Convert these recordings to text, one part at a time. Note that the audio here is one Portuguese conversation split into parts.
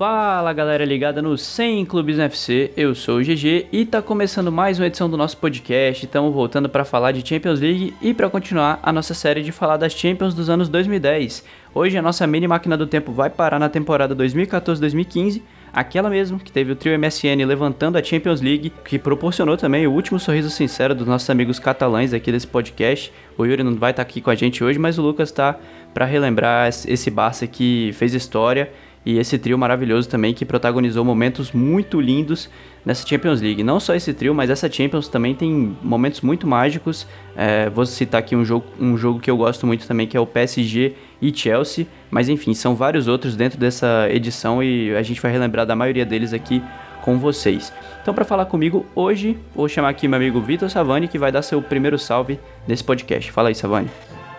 Fala galera ligada no 100 Clubes no FC, eu sou o GG e tá começando mais uma edição do nosso podcast. Estamos voltando para falar de Champions League e para continuar a nossa série de falar das Champions dos anos 2010. Hoje a nossa mini máquina do tempo vai parar na temporada 2014-2015 aquela mesmo que teve o trio MSN levantando a Champions League, que proporcionou também o último sorriso sincero dos nossos amigos catalães aqui desse podcast. O Yuri não vai estar aqui com a gente hoje, mas o Lucas está para relembrar esse Barça que fez história e esse trio maravilhoso também que protagonizou momentos muito lindos nessa Champions League. Não só esse trio, mas essa Champions também tem momentos muito mágicos. É, vou citar aqui um jogo, um jogo que eu gosto muito também, que é o PSG e Chelsea. Mas enfim, são vários outros dentro dessa edição e a gente vai relembrar da maioria deles aqui com vocês. Então, para falar comigo hoje, vou chamar aqui meu amigo Vitor Savani, que vai dar seu primeiro salve nesse podcast. Fala aí, Savani.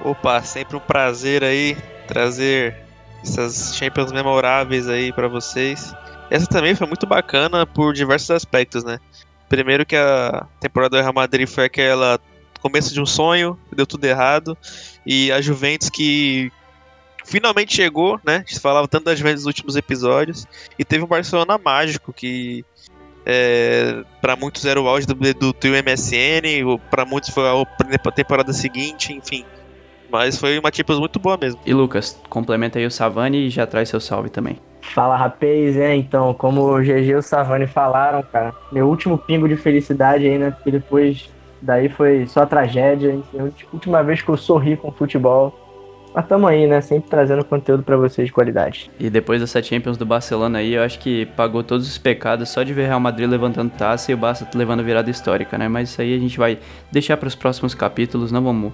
Opa, sempre um prazer aí trazer essas Champions memoráveis aí para vocês. Essa também foi muito bacana por diversos aspectos, né? Primeiro que a temporada do Real Madrid foi aquela começo de um sonho, deu tudo errado, e a Juventus que finalmente chegou, né? A gente falava tanto da Juventus nos últimos episódios, e teve um Barcelona mágico que é, para muitos era o auge do, do trio MSN, para muitos foi a temporada seguinte, enfim. Mas foi uma Champions muito boa mesmo. E Lucas, complementa aí o Savani e já traz seu salve também. Fala rapaz, é, então, como o GG e o Savani falaram, cara, meu último pingo de felicidade aí, né? Porque depois daí foi só tragédia. A última vez que eu sorri com futebol. Mas tamo aí, né? Sempre trazendo conteúdo para vocês de qualidade. E depois dessa Champions do Barcelona aí, eu acho que pagou todos os pecados só de ver Real Madrid levantando taça e o Barça levando virada histórica, né? Mas isso aí a gente vai deixar para os próximos capítulos, não vamos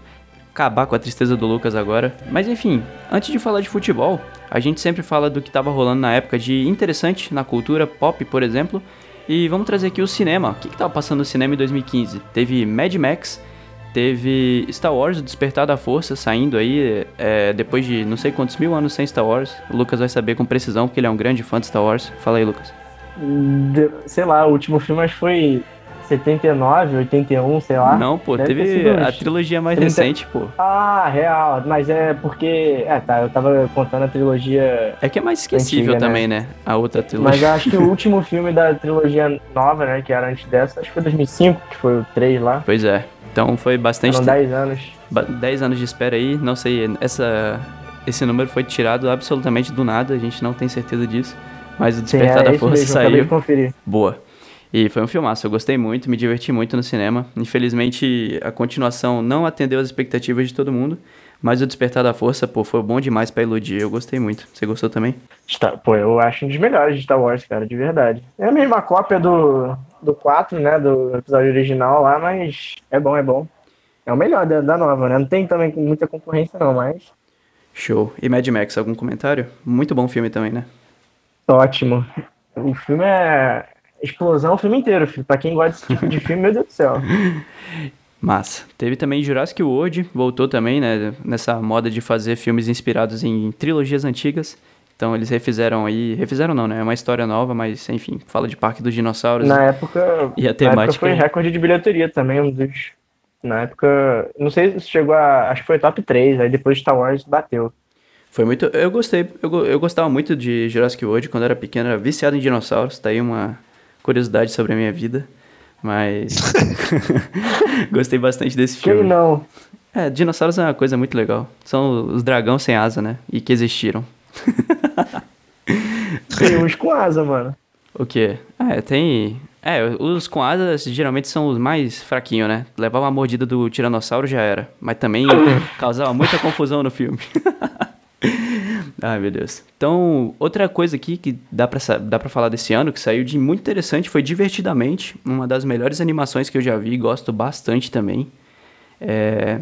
acabar com a tristeza do Lucas agora. Mas enfim, antes de falar de futebol, a gente sempre fala do que estava rolando na época de interessante na cultura pop, por exemplo. E vamos trazer aqui o cinema. O que estava passando no cinema em 2015? Teve Mad Max, teve Star Wars, o Despertar da Força, saindo aí é, depois de não sei quantos mil anos sem Star Wars. O Lucas vai saber com precisão, porque ele é um grande fã de Star Wars. Fala aí, Lucas. Sei lá, o último filme acho que foi 79, 81, sei lá. Não, pô, Deve teve a trilogia mais 30... recente, pô. Ah, real. Mas é porque. É, tá, eu tava contando a trilogia. É que é mais esquecível antiga, né? também, né? né? A outra trilogia. Mas eu acho que o último filme da trilogia nova, né? Que era antes dessa, acho que foi 2005, que foi o 3 lá. Pois é. Então foi bastante. Foram 10 anos. 10 anos de espera aí. Não sei, essa, esse número foi tirado absolutamente do nada, a gente não tem certeza disso. Mas o Despertar Sim, é, da Força mesmo, saiu. Boa. E foi um filmaço, eu gostei muito, me diverti muito no cinema. Infelizmente, a continuação não atendeu as expectativas de todo mundo, mas o Despertar da Força, pô, foi bom demais para iludir, eu gostei muito. Você gostou também? Está, pô, eu acho um dos melhores de Star Wars, cara, de verdade. É a mesma cópia do, do 4, né, do episódio original lá, mas é bom, é bom. É o melhor da, da nova, né? Não tem também muita concorrência não, mas... Show. E Mad Max, algum comentário? Muito bom filme também, né? Ótimo. O filme é, explosão o filme inteiro, filho. Pra quem gosta desse tipo de filme, meu Deus do céu. Massa. Teve também Jurassic World, voltou também, né? Nessa moda de fazer filmes inspirados em trilogias antigas. Então eles refizeram aí. Refizeram não, né? É uma história nova, mas enfim, fala de Parque dos Dinossauros. Na época. E a temática. Na época foi recorde de bilheteria também, um dos. Na época. Não sei se chegou a. Acho que foi top 3, aí depois Star Wars bateu. Foi muito. Eu gostei. Eu, eu gostava muito de Jurassic World quando era pequeno, era viciado em dinossauros. Tá aí uma, curiosidade sobre a minha vida, mas gostei bastante desse filme. Quem não? É, dinossauros é uma coisa muito legal. São os dragões sem asa, né? E que existiram. tem uns com asa, mano. O quê? É, tem. É, os com asas geralmente são os mais fraquinhos, né? Levar uma mordida do tiranossauro já era. Mas também causava muita confusão no filme. Ai, meu Deus. Então, outra coisa aqui que dá pra, dá pra falar desse ano, que saiu de muito interessante, foi Divertidamente, uma das melhores animações que eu já vi, gosto bastante também. É...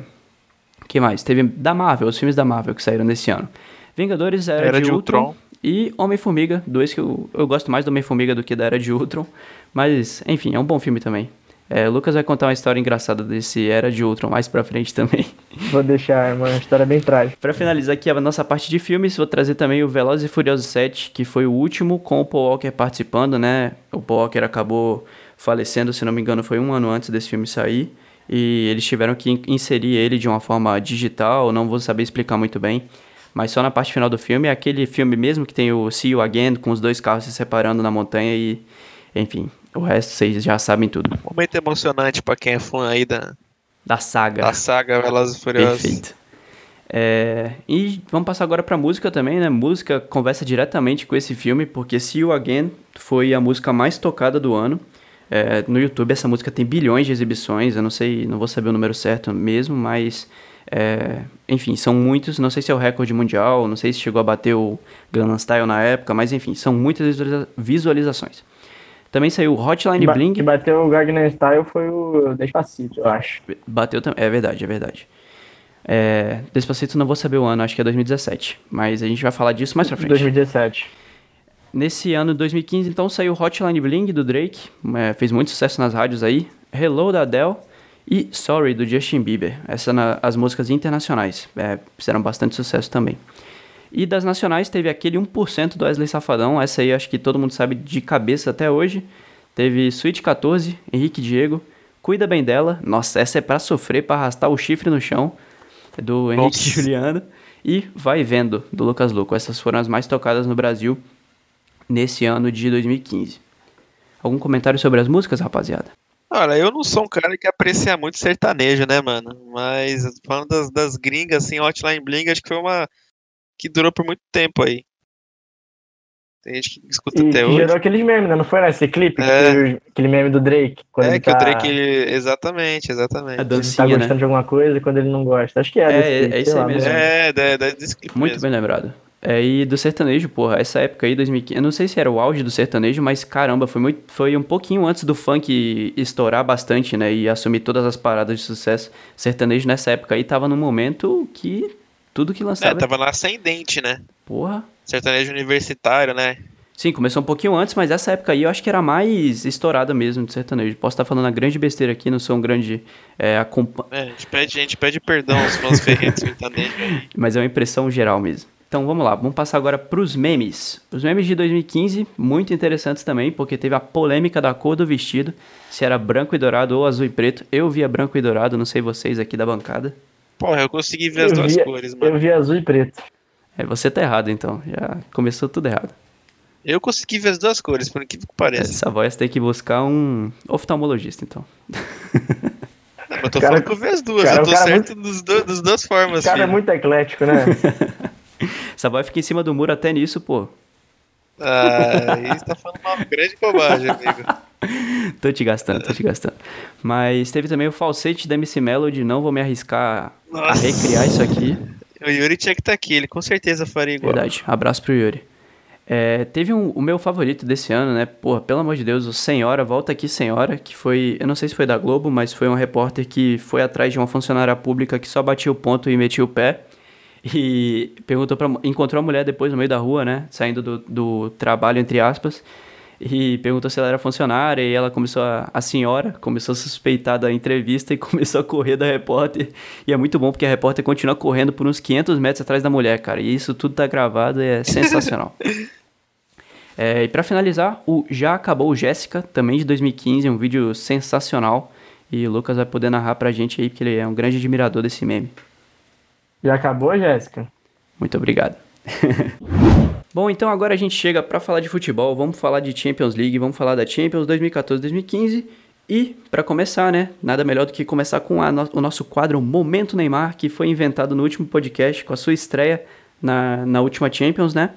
O que mais? Teve da Marvel, os filmes da Marvel que saíram nesse ano. Vingadores, Era, Era de, de Ultron. Ultron. E Homem-Formiga, dois que eu, eu gosto mais do Homem-Formiga do que da Era de Ultron. Mas, enfim, é um bom filme também. É, o Lucas vai contar uma história engraçada desse Era de Ultron mais pra frente também. Vou deixar, uma história bem trágica. Pra finalizar aqui a nossa parte de filmes, vou trazer também o Velozes e Furiosos 7, que foi o último com o Paul Walker participando, né? O Paul Walker acabou falecendo, se não me engano, foi um ano antes desse filme sair. E eles tiveram que inserir ele de uma forma digital, não vou saber explicar muito bem. mas só na parte final do filme. É aquele filme mesmo que tem o See You Again, com os dois carros se separando na montanha e, enfim, o resto vocês já sabem tudo. Momento emocionante para quem é fã aí da, da saga. Da saga Velozes e Furiosos. Perfeito. É, e vamos passar agora pra música também, né? Música conversa diretamente com esse filme, porque See You Again foi a música mais tocada do ano. É, no YouTube essa música tem bilhões de exibições, eu não sei, não vou saber o número certo mesmo, mas é, enfim, são muitos, não sei se é o recorde mundial, não sei se chegou a bater o Gangnam Style na época, mas enfim, são muitas visualizações. Também saiu Hotline ba Bling. que bateu o Gangnam Style foi o Despacito, eu acho. Bateu também, é verdade, é verdade. É, Despacito não vou saber o ano, acho que é 2017. Mas a gente vai falar disso mais pra frente. 2017. Nesse ano de 2015, então, saiu Hotline Bling do Drake. É, fez muito sucesso nas rádios aí. Hello da Adele. E Sorry do Justin Bieber. Essas são as músicas internacionais. É, fizeram bastante sucesso também. E das nacionais teve aquele 1% do Wesley Safadão. Essa aí acho que todo mundo sabe de cabeça até hoje. Teve Sweet 14, Henrique Diego. Cuida bem dela. Nossa, essa é para sofrer, para arrastar o chifre no chão do Henrique Nossa. Juliano, e Vai Vendo, do Lucas Luco. Essas foram as mais tocadas no Brasil nesse ano de 2015. Algum comentário sobre as músicas, rapaziada? Olha, eu não sou um cara que aprecia muito sertanejo, né, mano? Mas falando das, das gringas, assim, Hotline Bling, acho que foi uma que durou por muito tempo aí. Tem gente que escuta e até que hoje. gerou aqueles memes, né? Não foi nesse clipe? É. aquele meme do Drake. Quando é, que tá... o Drake. Exatamente, exatamente. A dancinha, ele tá gostando né? de alguma coisa quando ele não gosta. Acho que é. É, desse é, clipe, é isso aí lá, mesmo. É, é, é desse clipe Muito mesmo. bem lembrado. É, e do sertanejo, porra, essa época aí, 2015, eu não sei se era o auge do sertanejo, mas caramba, foi, muito, foi um pouquinho antes do funk estourar bastante, né, e assumir todas as paradas de sucesso. Sertanejo nessa época aí tava num momento que tudo que lançava... É, tava na ascendente, né? Porra. Sertanejo universitário, né? Sim, começou um pouquinho antes, mas essa época aí eu acho que era mais estourada mesmo de sertanejo. Posso estar falando a grande besteira aqui, não sou um grande é. É, a gente pede, a gente pede perdão aos fãs ferrentos sertanejo aí. Mas é uma impressão geral mesmo. Então vamos lá, vamos passar agora para os memes. Os memes de 2015, muito interessantes também, porque teve a polêmica da cor do vestido, se era branco e dourado ou azul e preto. Eu via branco e dourado, não sei vocês aqui da bancada. Porra, eu consegui ver as Eu duas via- cores, mano. Eu vi azul e preto. É, você tá errado então, já começou tudo errado. Eu consegui ver as duas cores, por que pareça. Essa voz tem que buscar um oftalmologista então. Não, eu tô Cara- falando que eu vi as duas, cara, eu tô é certo dos do, das duas formas, O cara é filho. muito eclético, né? Essa voz fica em cima do muro até nisso, pô. Ah, aí você tá falando uma grande bobagem, amigo. Tô te gastando, tô te gastando. Mas teve também o falsete da MC Melody, não vou me arriscar a Nossa. recriar isso aqui. O Yuri tinha que estar aqui, ele com certeza faria igual. Verdade. Abraço pro Yuri. É, teve um, o meu favorito desse ano, né? Porra, pelo amor de Deus, o Senhora, Volta Aqui Senhora, que foi, eu não sei se foi da Globo, mas foi um repórter que foi atrás de uma funcionária pública que só batia o ponto e metia o pé. E perguntou pra, encontrou a mulher depois no meio da rua, né? Saindo do, do trabalho, entre aspas. E perguntou se ela era funcionária e ela começou a, a senhora começou a suspeitar da entrevista e começou a correr da repórter. E é muito bom porque a repórter continua correndo por uns 500 metros atrás da mulher, cara. E isso tudo tá gravado e é sensacional. É, e pra finalizar, o Já Acabou Jéssica, também de 2015, um vídeo sensacional. E o Lucas vai poder narrar pra gente aí, porque ele é um grande admirador desse meme. Já acabou, Jéssica? Muito obrigado. Bom, então agora a gente chega para falar de futebol, vamos falar de Champions League, vamos falar da Champions 2014-2015 e para começar, né, nada melhor do que começar com no- o nosso quadro Momento Neymar, que foi inventado no último podcast com a sua estreia na, na última Champions, né?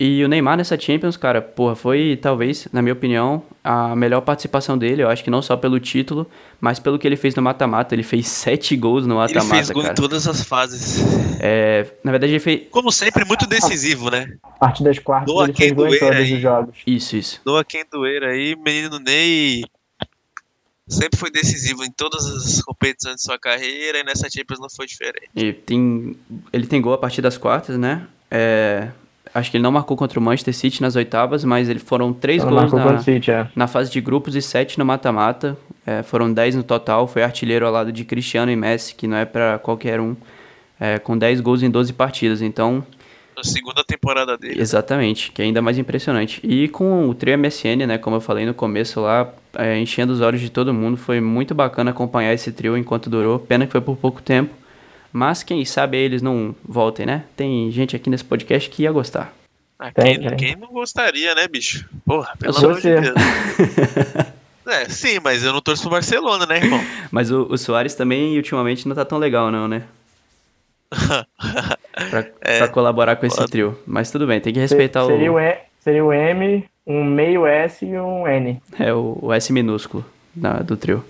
E o Neymar nessa Champions, cara, porra, foi talvez, na minha opinião, a melhor participação dele. Eu acho que não só pelo título, mas pelo que ele fez no mata-mata. Ele fez sete gols no Ele mata-mata, fez gol cara. em todas as fases. É, na verdade, ele fez. Como sempre, muito decisivo, né? A partir das quartas Doa ele quem fez gol em todos aí. os jogos. Isso, isso. Doa quem doer aí, menino Ney sempre foi decisivo em todas as competições de sua carreira e nessa Champions não foi diferente. E tem, ele tem gol a partir das quartas, né? É, acho que ele não marcou contra o Manchester City nas oitavas, mas ele foram três Só gols na, City, é. na fase de grupos e sete no mata-mata. É, foram dez no total. Foi artilheiro ao lado de Cristiano e Messi, que não é pra qualquer um, é, com 10 gols em 12 partidas. Então, Na segunda temporada dele. Exatamente, que é ainda mais impressionante. E com o trio MSN, né, como eu falei no começo lá, é, enchendo os olhos de todo mundo, foi muito bacana acompanhar esse trio enquanto durou. Pena que foi por pouco tempo, Mas quem sabe eles não voltem, né? Tem gente aqui nesse podcast que ia gostar. Ah, quem, quem, não gostaria, né, bicho? Porra, pelo amor de Deus. é, sim, mas eu não torço pro Barcelona, né, irmão? mas o, o Soares também, ultimamente, não tá tão legal, não, né? pra, é, pra, colaborar com esse trio. Mas tudo bem, tem que respeitar seria o... o... E, seria o M, um meio S e um N. É, o, o S minúsculo da, do trio.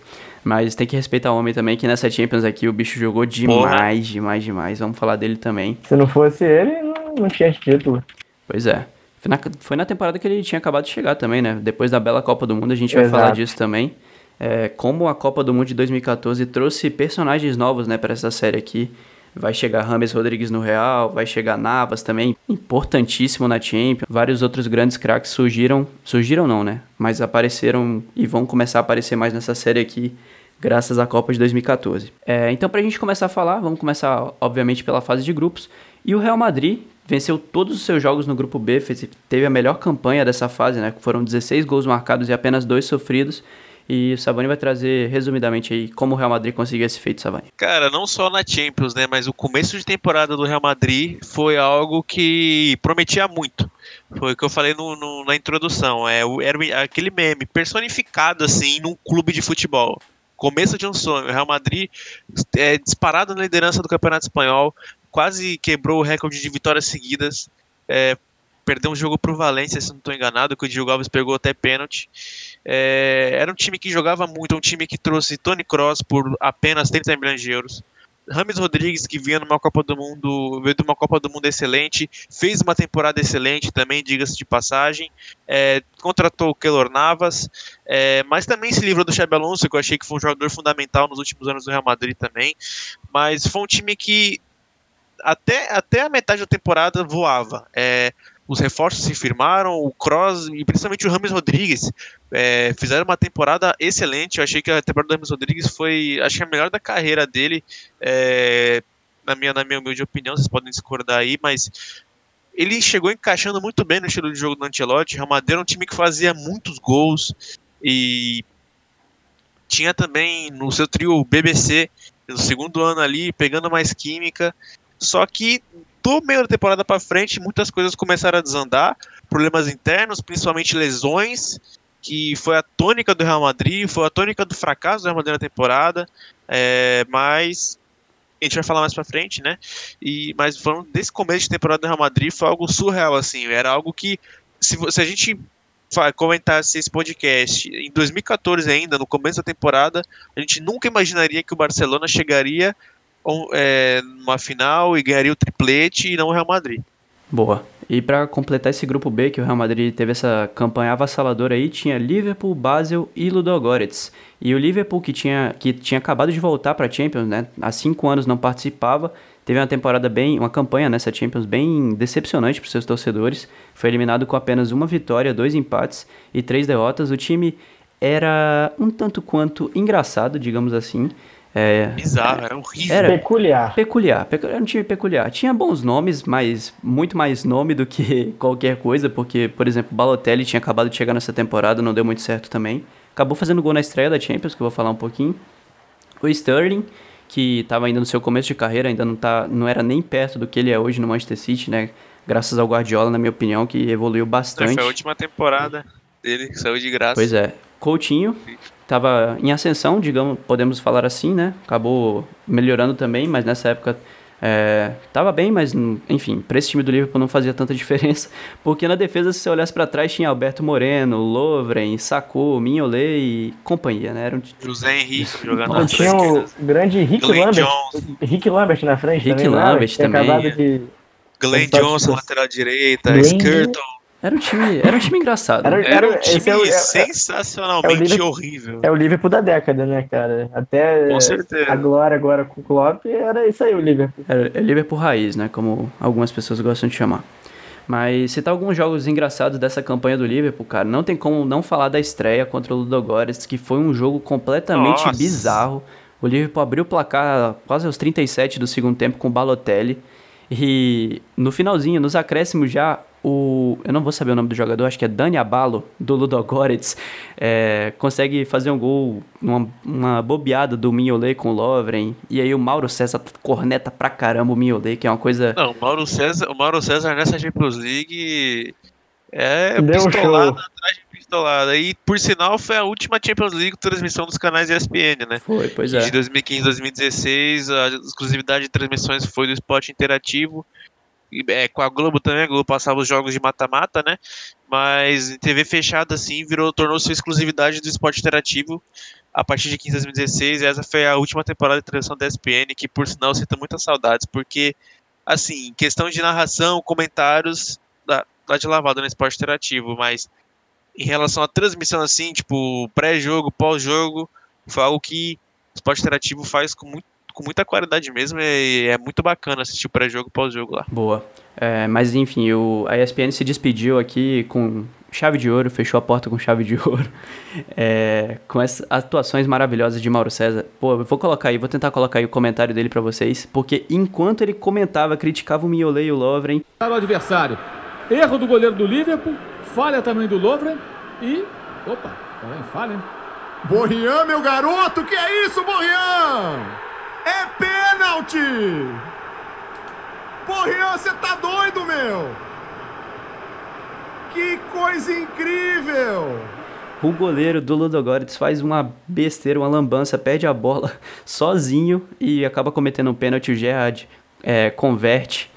Mas tem que respeitar o homem também, que nessa Champions aqui o bicho jogou demais, Porra. demais, demais. Vamos falar dele também. Se não fosse ele, não, não tinha título. Pois é. Foi na, foi na, temporada que ele tinha acabado de chegar também, né? Depois da bela Copa do Mundo, a gente vai falar disso também. É, como a Copa do Mundo de 2014 trouxe personagens novos, né, para essa série aqui. Vai chegar Rames Rodrigues no Real, vai chegar Navas também, importantíssimo na Champions. Vários outros grandes craques surgiram, surgiram não, né? Mas apareceram e vão começar a aparecer mais nessa série aqui graças à Copa de 2014. É, então, para a gente começar a falar, vamos começar, obviamente, pela fase de grupos. E o Real Madrid venceu todos os seus jogos no grupo B, fez, teve a melhor campanha dessa fase, né? Foram 16 gols marcados e apenas dois sofridos. E o Savani vai trazer resumidamente aí como o Real Madrid conseguiu esse feito, Savani. Cara, não só na Champions, né, mas o começo de temporada do Real Madrid foi algo que prometia muito. Foi o que eu falei no, no, na introdução. É, era aquele meme personificado assim num clube de futebol começo de um sonho. O Real Madrid é disparado na liderança do Campeonato Espanhol, quase quebrou o recorde de vitórias seguidas. É, perdeu um jogo para o Valência, se não estou enganado, que o Diogo Alves pegou até pênalti. É, era um time que jogava muito, um time que trouxe Tony Kroos por apenas 30 milhões de euros. Rames Rodrigues, que vinha numa Copa do Mundo, veio de uma Copa do Mundo excelente, fez uma temporada excelente também, diga-se de passagem, é, contratou o Keylor Navas, é, mas também se livrou do Xabi Alonso, que eu achei que foi um jogador fundamental nos últimos anos do Real Madrid também, mas foi um time que até, até a metade da temporada voava. É, os reforços se firmaram, o Cross e principalmente o Rames Rodrigues é, fizeram uma temporada excelente. Eu achei que a temporada do Rames Rodrigues foi, que a melhor da carreira dele, é, na, minha, na minha humilde opinião, vocês podem discordar aí, mas ele chegou encaixando muito bem no estilo de jogo do Ancelotti. Real Madrid era um time que fazia muitos gols e tinha também no seu trio BBC no segundo ano ali, pegando mais química. Só que do meio da temporada para frente, muitas coisas começaram a desandar, problemas internos, principalmente lesões, que foi a tônica do Real Madrid, foi a tônica do fracasso do Real Madrid na temporada, é, mas a gente vai falar mais para frente, né? E mas falando desse começo de temporada do Real Madrid foi algo surreal assim, era algo que se, se a gente comentasse esse podcast em 2014 ainda, no começo da temporada, a gente nunca imaginaria que o Barcelona chegaria é, numa final e ganharia o triplete e não o Real Madrid. Boa. E para completar esse grupo B, que o Real Madrid teve essa campanha avassaladora aí, tinha Liverpool, Basel e Ludogorets. E o Liverpool, que tinha, que tinha acabado de voltar para a Champions, né? Há cinco anos não participava, teve uma temporada bem, uma campanha nessa Champions bem decepcionante para seus torcedores. Foi eliminado com apenas uma vitória, dois empates e três derrotas. O time era um tanto quanto engraçado, digamos assim. É, Bizarro, era horrível. Era peculiar. Peculiar, era um time peculiar. Tinha bons nomes, mas muito mais nome do que qualquer coisa, porque, por exemplo, Balotelli tinha acabado de chegar nessa temporada, não deu muito certo também. Acabou fazendo gol na estreia da Champions, que eu vou falar um pouquinho. O Sterling, que estava ainda no seu começo de carreira, ainda não, tá, não era nem perto do que ele é hoje no Manchester City, né? Graças ao Guardiola, na minha opinião, que evoluiu bastante. Foi a última temporada dele, saiu de graça. Pois é. Coutinho, estava em ascensão, digamos, podemos falar assim, né? Acabou melhorando também, mas nessa época estava é, bem, mas enfim, para esse time do Liverpool não fazia tanta diferença, porque na defesa, se você olhasse para trás, tinha Alberto Moreno, Lovren, Sacco, Mignolet e companhia, né? Era um... José Henrique jogando na Tinha o grande Rick Glenn Lambert, Jones. Rick Lambert na frente Rick também, Lambert também. Acabado de... Glenn Johnson, lateral direita, Glenn... Skirtle. Era um time, era um time engraçado. Era, era, era um time é é, sensacionalmente é horrível. É o Liverpool da década, né, cara? Até com certeza. agora, agora com o Klopp, era isso aí o Liverpool. É, é Liverpool raiz, né, como algumas pessoas gostam de chamar. Mas citar alguns jogos engraçados dessa campanha do Liverpool, cara, não tem como não falar da estreia contra o Ludogorets, que foi um jogo completamente Nossa. bizarro. O Liverpool abriu o placar quase aos 37 do segundo tempo com o Balotelli. E no finalzinho, nos acréscimos já, o. Eu não vou saber o nome do jogador, acho que é Dani Abalo, do Ludogorets, é, consegue fazer um gol, uma, uma bobeada do Mignolet com o Lovren. E aí o Mauro César corneta pra caramba o Mignolet, que é uma coisa. Não, o Mauro César, o Mauro César nessa Champions League é Deu um pistolada show. atrás de pistolada. E por sinal foi a última Champions League transmissão dos canais ESPN, né? Foi, pois De é. 2015 2016, a exclusividade de transmissões foi do esporte interativo. É, com a Globo também, a Globo passava os jogos de mata-mata, né? Mas em TV fechada, assim, virou, tornou-se exclusividade do esporte interativo a partir de 15 2016. E essa foi a última temporada de transmissão da ESPN, que por sinal sinto muitas saudades, porque, assim, questão de narração, comentários, dá, dá de lavada no esporte interativo, mas em relação à transmissão, assim, tipo, pré-jogo, pós-jogo, foi algo que o esporte interativo faz com, muito, com muita qualidade mesmo e é muito bacana assistir o pré-jogo e pós-jogo lá. Boa. É, mas enfim, o, a ESPN se despediu aqui com chave de ouro, fechou a porta com chave de ouro, é, com essas atuações maravilhosas de Mauro César. Pô, eu vou colocar aí, vou tentar colocar aí o comentário dele pra vocês, porque enquanto ele comentava, criticava o Mignolet e o Lovren, para o adversário. Erro do goleiro do Liverpool, falha também do Lovren e. Opa, também falha, hein? Borrian, meu garoto, que é isso, Borrian? É pênalti! Borrian, você tá doido, meu? Que coisa incrível! o goleiro do Ludogorets faz uma besteira, uma lambança, perde a bola sozinho e acaba cometendo um pênalti. O Gerrard é, converte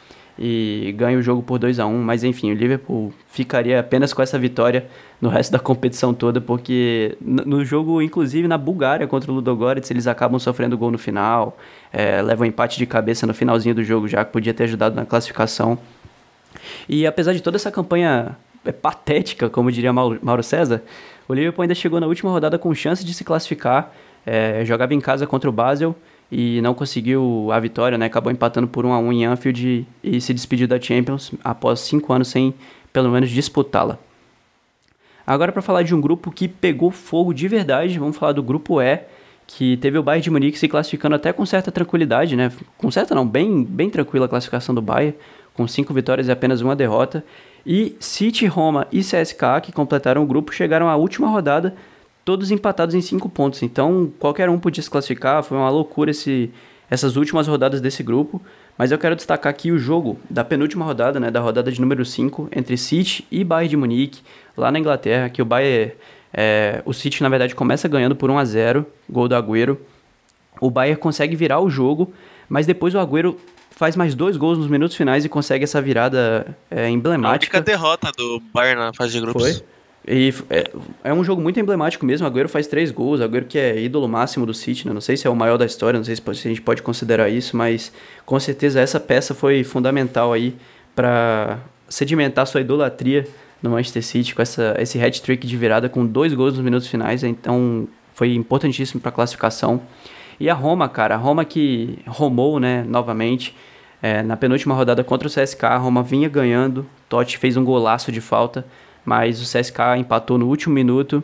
e ganha o jogo por 2 a 1 Mas enfim, o Liverpool ficaria apenas com essa vitória no resto da competição toda, porque no jogo, inclusive na Bulgária contra o Ludogorets, eles acabam sofrendo gol no final, é, levam um empate de cabeça no finalzinho do jogo já, que podia ter ajudado na classificação. E apesar de toda essa campanha é, patética, como diria Mauro Mauro César, o Liverpool ainda chegou na última rodada com chance de se classificar. é, jogava em casa contra o Basel e não conseguiu a vitória, né? Acabou empatando por 1 a 1 em Anfield e, se despediu da Champions após cinco anos sem, pelo menos, disputá-la. Agora para falar de um grupo que pegou fogo de verdade, vamos falar do grupo E, que teve o Bayern de Munique se classificando até com certa tranquilidade, né? Com certa não, bem, bem tranquila a classificação do Bayern, com cinco vitórias e apenas uma derrota. E City, Roma e CSKA, que completaram o grupo, chegaram à última rodada, todos empatados em cinco pontos. Então qualquer um podia se classificar, foi uma loucura esse, essas últimas rodadas desse grupo. Mas eu quero destacar aqui o jogo da penúltima rodada, né, da rodada de número 5, entre City e Bayern de Munique, lá na Inglaterra, que o Bayern, é, o City na verdade começa ganhando por 1 a 0, gol do Agüero. O Bayern consegue virar o jogo, mas depois o Agüero faz mais dois gols nos minutos finais e consegue essa virada é, A emblemática. única derrota do Bayern na fase de grupos. Foi. E é, é um jogo muito emblemático mesmo. Agüero faz três gols. Agüero que é ídolo máximo do City, né? Não sei se é o maior da história, não sei se, a gente pode considerar isso, mas com certeza essa peça foi fundamental aí para sedimentar sua idolatria no Manchester City com essa, esse hat-trick de virada com dois gols nos minutos finais. Então foi importantíssimo para a classificação. E a Roma, cara, a Roma que romou, né, novamente. É, na penúltima rodada contra o CSK, a Roma vinha ganhando. Totti fez um golaço de falta, mas o CSK empatou no último minuto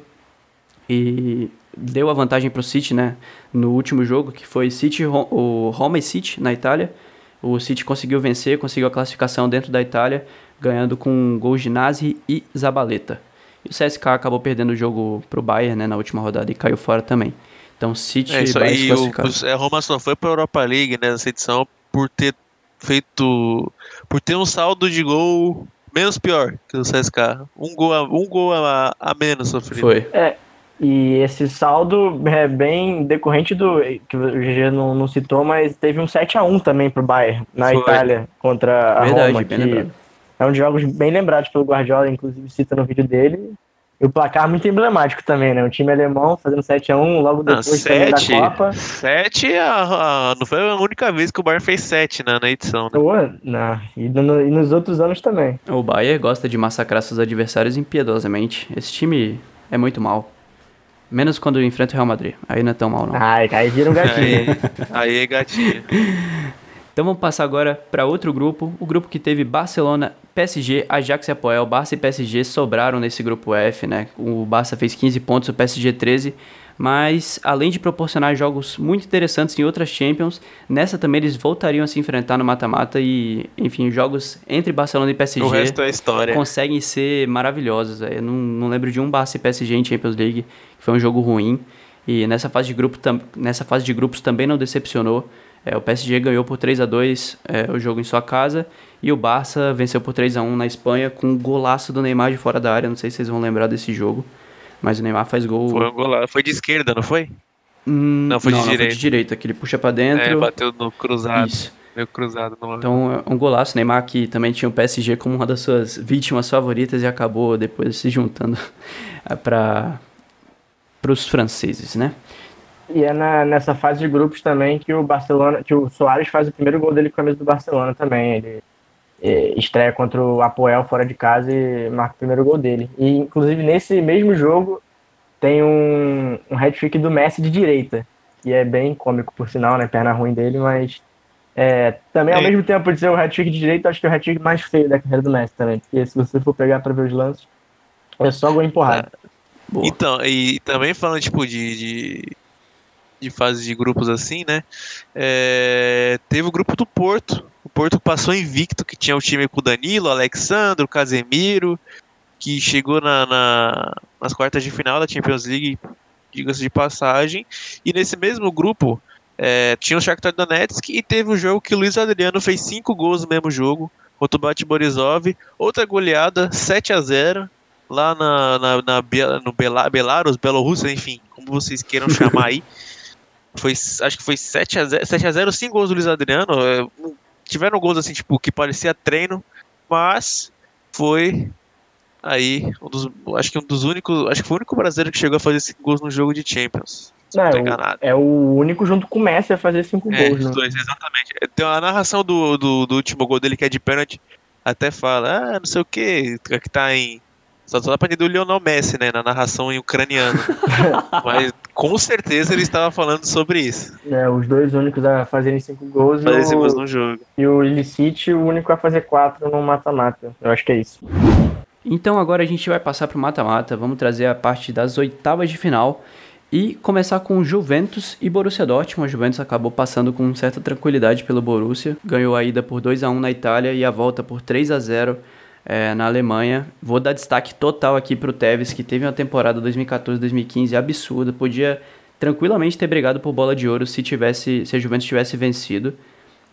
e deu a vantagem para o City, né? No último jogo, que foi City, o Roma e City na Itália. O City conseguiu vencer, conseguiu a classificação dentro da Itália, ganhando com gols de Nazi e Zabaleta. E o CSK acabou perdendo o jogo pro Bayern, né, na última rodada e caiu fora também. Então City É isso aí, o, o- a Roma só foi pra Europa League né, nessa edição por ter feito. por ter um saldo de gol menos pior que o CSK. Um gol a, um gol a, a menos sofrido. Foi. E esse saldo é bem decorrente do. que o GG não, não citou, mas teve um 7x1 também pro Bayern na Foi. Itália contra a Verdade, Roma. bem que lembrado. é um dos jogos bem lembrados pelo Guardiola, inclusive cita no vídeo dele. E o placar muito emblemático também, né? O time alemão fazendo 7x1 logo Não, depois também da sete, Copa. sete a- a- não foi a única vez que o Bayern fez sete né, na edição. Né? Pô, não, e, no- e nos outros anos também. O Bayern gosta de massacrar seus adversários impiedosamente. Esse time é muito mal. Menos quando enfrenta o Real Madrid. Aí não é tão mal, não. Ai, aí vira um gatinho. Aí, aí gatinho. Então vamos passar agora para outro grupo. O grupo que teve Barcelona, PSG, Ajax e Apoel. Barça e PSG sobraram nesse grupo F, né? O Barça fez 15 pontos, o PSG 13. Mas, além de proporcionar jogos muito interessantes em outras Champions, nessa também eles voltariam a se enfrentar no mata-mata e, enfim, jogos entre Barcelona e PSG O resto é história. conseguem ser maravilhosos. Eu não, não lembro de um Barça e PSG em Champions League que foi um jogo ruim. E nessa fase de, grupo, nessa fase de grupos também não decepcionou. É, o PSG ganhou por 3 a 2 é, o jogo em sua casa e o Barça venceu por 3 a 1 na Espanha com um golaço do Neymar de fora da área. Não sei se vocês vão lembrar desse jogo, mas o Neymar faz gol. Foi um golaço. Foi de esquerda, não foi? Hum, Não, foi de Foi direita. de direita, que ele puxa pra É, dentro. bateu no cruzado. Isso. Deu cruzado no Então, é um golaço. Neymar que também tinha o PSG como uma das suas vítimas favoritas e acabou depois se juntando para os franceses, né? E é na- nessa fase de grupos também que o Barcelona, que o Soares faz o primeiro gol dele com a camisa do Barcelona também. Ele é, estreia contra o Apoel fora de casa e marca o primeiro gol dele. E inclusive nesse mesmo jogo tem um, um hat-trick do Messi de direita, que é bem cômico por sinal, né? Perna ruim dele, mas é, também ao É. mesmo tempo de ser o hat-trick de direita, acho que é o hat-trick mais feio da carreira do Messi também. Porque se você for pegar para ver os lances, é só gol empurrado. Boa. Então, e também falando, tipo, de, de, de fase de grupos assim, né? É, teve o grupo do Porto. O Porto passou invicto, que tinha o time com o Danilo, Alexandre, Casemiro, que chegou na, na- nas quartas de final da Champions League, diga-se de passagem. E nesse mesmo grupo é, tinha o Shakhtar Donetsk e teve o jogo que o Luiz Adriano fez cinco gols no mesmo jogo contra o Bate Borisov. Outra goleada, 7 a 0 lá na, na, na no Bela, Belarus, enfim, como vocês queiram chamar aí. Foi, acho que foi 7 a 0 7 a 0 5 gols do Luiz Adriano. é, tiveram gols assim, tipo, que parecia treino, mas foi aí um dos, acho que um dos únicos, acho que foi o único brasileiro que chegou a fazer 5 gols no jogo de Champions. Não, Não, é o-. É o único junto com o Messi a fazer cinco É, gols, né? dois, exatamente. Tem uma narração do, do, do último gol dele que é de pênalti, até fala, ah, não sei o que, que tá em. Só só dá pra entender o Lionel Messi, né, na narração em ucraniano. Mas com certeza ele estava falando sobre isso. É, os dois únicos a fazerem cinco gols o, no jogo. e o Illicit o único a fazer quatro no mata-mata. Eu acho que é isso. Então agora a gente vai passar pro mata-mata, vamos trazer a parte das oitavas de final e começar com Juventus e Borussia Dortmund. A Juventus acabou passando com certa tranquilidade pelo Borussia, ganhou a ida por 2 a 1 na Itália e a volta por 3 a 0 eh, na Alemanha. Vou dar destaque total aqui pro Tevez, que teve uma temporada 2014-2015 absurda, podia tranquilamente ter brigado por bola de ouro se tivesse, se a Juventus tivesse vencido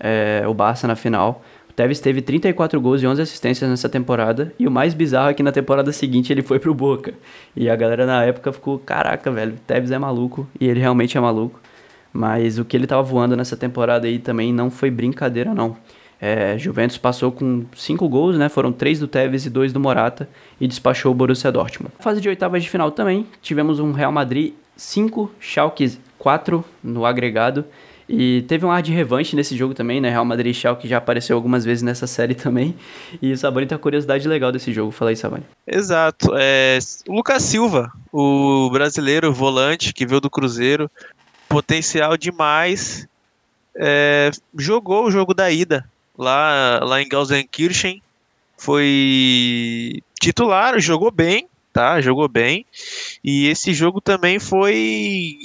eh, o Barça na final. O Tevez teve 34 gols e 11 assistências nessa temporada. E o mais bizarro é que na temporada seguinte ele foi pro Boca. E a galera na época ficou: caraca, velho, o Tevez é maluco. E ele realmente é maluco. Mas o que ele tava voando nessa temporada aí também não foi brincadeira, não. É, Juventus passou com 5 gols, né? Foram 3 do Tevez e 2 do Morata. E despachou o Borussia Dortmund. Fase de oitavas de final também. Tivemos um Real Madrid 5, Schalke 4 no agregado. E teve um ar de revanche nesse jogo também, né? Real Madrid e Schalke já apareceu algumas vezes nessa série também. E o Sabani tem uma curiosidade legal desse jogo. Fala aí, Sabani. Exato. É, o Lucas Silva, o brasileiro volante que veio do Cruzeiro, potencial demais. é, jogou o jogo da ida lá, lá em Gelsenkirchen. Foi titular, jogou bem, tá? Jogou bem. E esse jogo também foi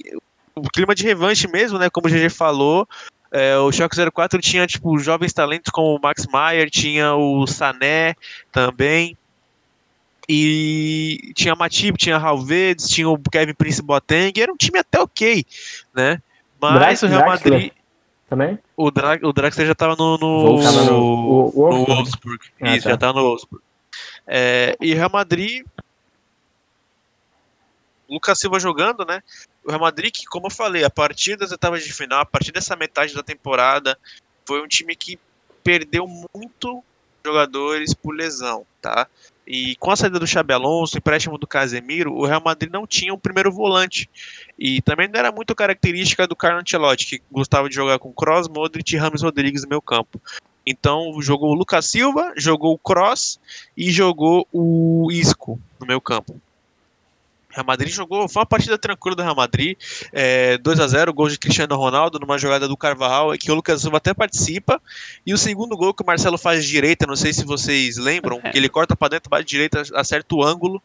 um clima de revanche mesmo, né? Como o GG falou. É, o Schalke 04 tinha tipo jovens talentos como o Max Maier, tinha o Sané também. E tinha Matip, tinha Halvedes, tinha o Kevin Prince Boateng, era um time até ok, né? Mas o Real. Madrid, Também? o, Dra o Draxler já tava no, no, Wolfsburg. Tava no- o- o no Wolfsburg. Wolfsburg. Ah, Isso, tá. já tá no Wolfsburg. É, e o Real Madrid, o Lucas Silva jogando, né? O Real Madrid, que, como eu falei, a partir das etapas de final, a partir dessa metade da temporada, foi um time que perdeu muito jogadores por lesão, tá? E com a saída do Xabi Alonso, empréstimo do Casemiro, o Real Madrid não tinha um primeiro volante. E também não era muito característica do Carlo Ancelotti, que gostava de jogar com Kroos, Modric e Rames Rodrigues no meu campo. Então jogou o Lucas Silva, jogou o Kroos e jogou o Isco no meu campo. Real Madrid jogou, foi uma partida tranquila do Real Madrid, é, 2 a 0 gol de Cristiano Ronaldo numa jogada do Carvajal, que o Lucas Silva até participa, e o segundo gol que o Marcelo faz de direita, não sei se vocês lembram, que ele corta para dentro, bate de direita, acerta o ângulo,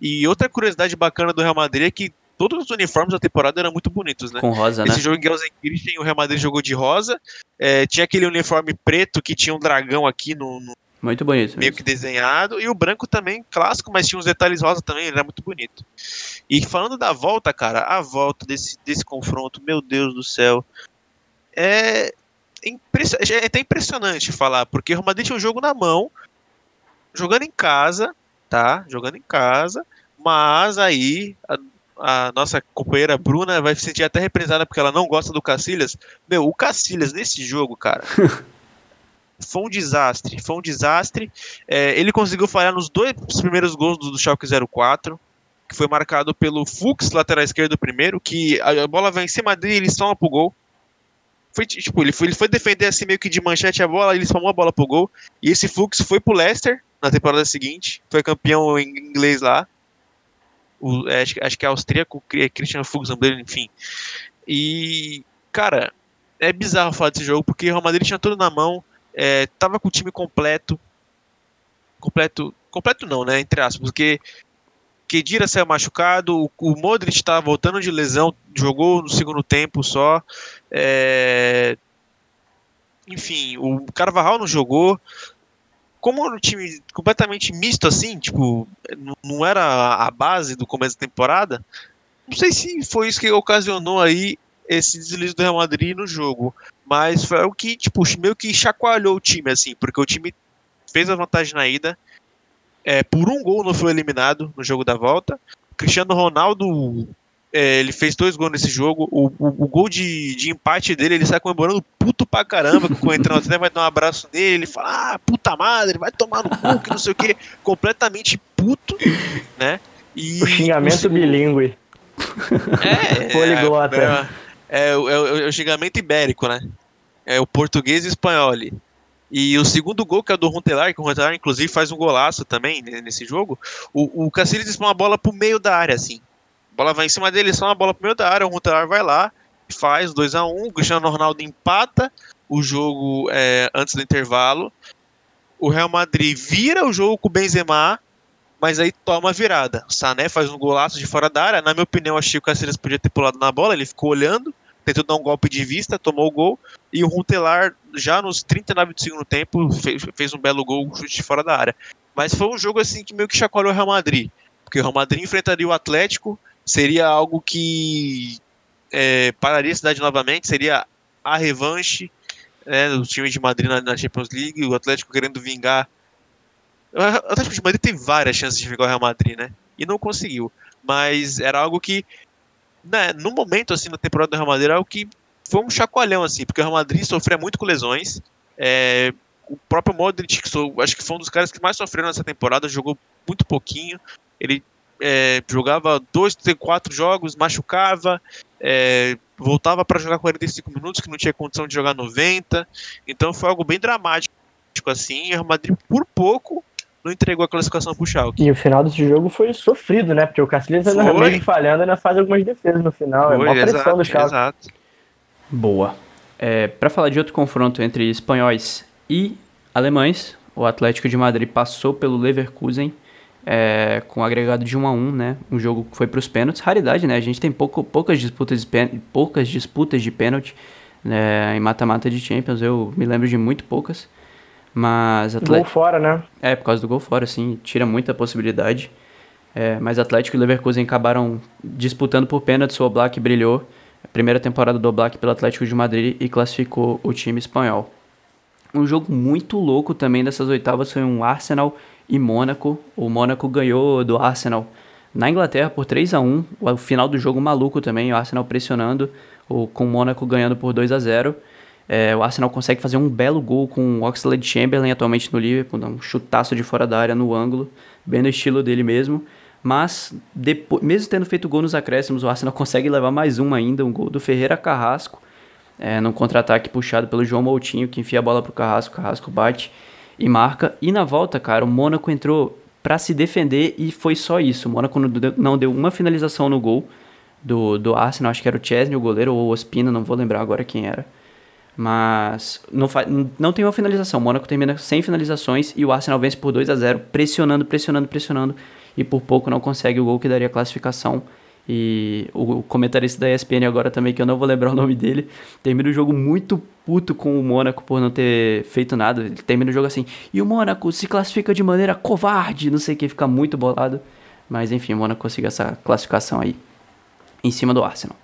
e outra curiosidade bacana do Real Madrid é que todos os uniformes da temporada eram muito bonitos, né? Com rosa, né? Esse jogo em Gelsenkirchen, o Real Madrid jogou de rosa. É, tinha aquele uniforme preto que tinha um dragão aqui no, no Muito bonito. meio mesmo. que desenhado. E o branco também, clássico, mas tinha uns detalhes rosa também, ele era muito bonito. E falando da volta, cara, a volta desse, desse confronto, meu Deus do céu. É, impress- é até impressionante falar, porque o Madrid tinha um jogo na mão, jogando em casa, tá? Jogando em casa, mas aí a, a nossa companheira Bruna vai se sentir até representada porque ela não gosta do Cacilhas. Meu, o Cacilhas nesse jogo, cara. Foi um desastre, foi um desastre. É, ele conseguiu falhar nos dois primeiros gols do, do Schalke 04, que foi marcado pelo Fux, lateral esquerdo primeiro, que a, a bola vai em cima dele e ele soma pro gol. Foi, ti- tipo, ele foi, ele foi defender assim meio que de manchete a bola, ele somou a bola pro gol. E esse Fux foi pro Leicester na temporada seguinte, foi campeão em inglês lá. O, é, acho, que- acho que é austríaco, Christian Fuchs, enfim. E, cara, é bizarro falar desse jogo, porque o Real Madrid tinha tudo na mão, é, tava com o time completo. Completo. Completo não, né? Entre aspas, porque Kedira saiu machucado, o, o Modric estava voltando de lesão, jogou no segundo tempo só. é, Enfim, o Carvajal não jogou. Como era um time completamente misto assim, tipo, não- não era a base do começo da temporada, não sei se foi isso que ocasionou aí esse deslize do Real Madrid no jogo, mas foi o que, tipo, meio que chacoalhou o time, assim, porque o time fez a vantagem na ida, é, por um gol não foi eliminado no jogo da volta, Cristiano Ronaldo, é, ele fez dois gols nesse jogo, o, o- o gol de, de empate dele, ele sai comemorando puto pra caramba, que o Coentrão até vai dar um abraço nele, ele fala, ah, puta madre, vai tomar no cu, que não sei o que, completamente puto, né? E O xingamento o- bilíngue. é, Poliglota. É, é, o- é o- é o xingamento ibérico, né? É o português e espanhol. E o segundo gol, que é do Runtelar, que o Runtelar, inclusive, faz um golaço também nesse jogo. O, o Cacilhas dispõe uma bola pro meio da área, assim. A bola vai em cima dele, só uma bola pro meio da área. O Runtelar vai lá, faz 2 a 1 O Cristiano Ronaldo empata o jogo é, antes do intervalo. O Real Madrid vira o jogo com o Benzema, mas aí toma a virada. Sané faz um golaço de fora da área. Na minha opinião, achei que o Cacilhas podia ter pulado na bola. Ele ficou olhando, tentou dar um golpe de vista, tomou o gol. E o Runtelar, já nos 39 do segundo tempo, fez, fez um belo gol, um chute de fora da área. Mas foi um jogo assim que meio que chacoalhou o Real Madrid. Porque o Real Madrid enfrentaria o Atlético, seria algo que é, pararia a cidade novamente, seria a revanche né, do time de Madrid na, na Champions League, o Atlético querendo vingar. O Atlético de Madrid teve várias chances de vingar o Real Madrid, né? E não conseguiu. Mas era algo que, né, no momento assim na temporada do Real Madrid, era algo que foi um chacoalhão, assim, porque o Real Madrid sofria muito com lesões. É, o próprio Modric, que sou, acho que foi um dos caras que mais sofreram nessa temporada, jogou muito pouquinho. Ele é, jogava dois, três, quatro jogos, machucava, é, voltava para jogar 45 minutos, que não tinha condição de jogar 90. Então foi algo bem dramático, assim. O Real Madrid, por pouco, não entregou a classificação pro Schalke. E o final desse jogo foi sofrido, né? Porque o Cacilhas ainda Foi. mesmo falhando, ainda faz algumas defesas no final. é Foi, uma pressão exato, do Schalke. exato. Boa. É, para falar de outro confronto entre espanhóis e alemães, o Atlético de Madrid passou pelo Leverkusen é, com um agregado de 1 a 1 né? Um jogo que foi para os pênaltis. Raridade, né? A gente tem pouco, poucas, disputas de pên- poucas disputas de pênalti né, em mata-mata de Champions. Eu me lembro de muito poucas. Mas Gol fora, né? É, por causa do gol fora, assim, tira muita possibilidade. É, mas Atlético e Leverkusen acabaram disputando por pênaltis. O Oblak brilhou. Primeira temporada do Oblak pelo Atlético de Madrid e classificou o time espanhol. Um jogo muito louco também dessas oitavas foi um Arsenal e Mônaco. O Mônaco ganhou do Arsenal na Inglaterra por 3 a 1 O final do jogo maluco também, o Arsenal pressionando, o, com o Mônaco ganhando por 2 a 0 é, o Arsenal consegue fazer um belo gol com o Oxlade Chamberlain atualmente no Liverpool, um chutaço de fora da área no ângulo, bem no estilo dele mesmo. Mas, depois, mesmo tendo feito gol nos acréscimos, o Arsenal consegue levar mais um ainda, um gol do Ferreira Carrasco, é, num contra-ataque puxado pelo João Moutinho, que enfia a bola pro Carrasco, Carrasco bate e marca. E na volta, cara, o Mônaco entrou para se defender e foi só isso. O Mônaco não deu, não deu uma finalização no gol do, do Arsenal, acho que era o Chesney, o goleiro, ou o Ospina, não vou lembrar agora quem era. Mas não, não tem uma finalização. O Mônaco termina sem finalizações e o Arsenal vence por 2 a 0 pressionando, pressionando, pressionando. E por pouco não consegue o gol que daria a classificação. E o comentarista da ESPN agora também, que eu não vou lembrar o nome dele, termina o jogo muito puto com o Mônaco por não ter feito nada. Ele termina o jogo assim, e o Mônaco se classifica de maneira covarde, não sei o que, fica muito bolado. Mas enfim, o Mônaco conseguiu essa classificação aí, em cima do Arsenal.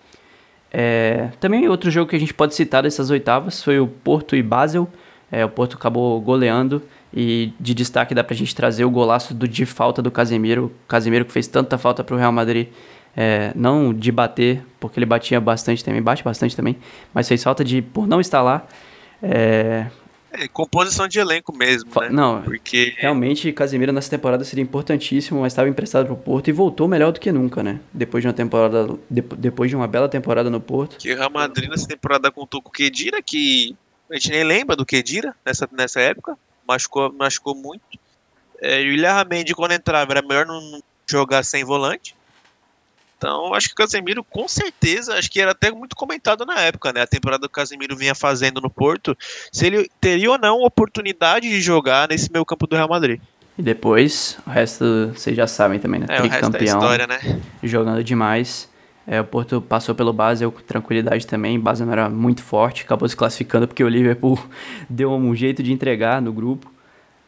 É, também outro jogo que a gente pode citar dessas oitavas foi o Porto e Basel. É, o Porto acabou goleando e de destaque dá pra gente trazer o golaço do, de falta do Casemiro. Casemiro que fez tanta falta pro Real Madrid é, não de bater, porque ele batia bastante também, bate bastante também, mas fez falta de por não estar lá. É, é, composição de elenco mesmo, né? Não, porque realmente Casemiro nessa temporada seria importantíssimo, mas estava emprestado para o Porto e voltou melhor do que nunca, né? Depois de uma temporada, de, depois de uma bela temporada no Porto. Que o Real Madrid nessa temporada contou com o Kedira, que a gente nem lembra do Kedira nessa, nessa época, machucou, machucou muito. É, e o Ilha Mendy, quando entrava, era melhor não jogar sem volante. Então, acho que o Casemiro, com certeza, acho que era até muito comentado na época, né? A temporada que o Casemiro vinha fazendo no Porto, se ele teria ou não oportunidade de jogar nesse meio campo do Real Madrid. E depois, o resto vocês já sabem também, né? É, Tricampeão, história, né? jogando demais. É, o Porto passou pelo Basel com tranquilidade também. O Basel não era muito forte, acabou se classificando porque o Liverpool deu um jeito de entregar no grupo.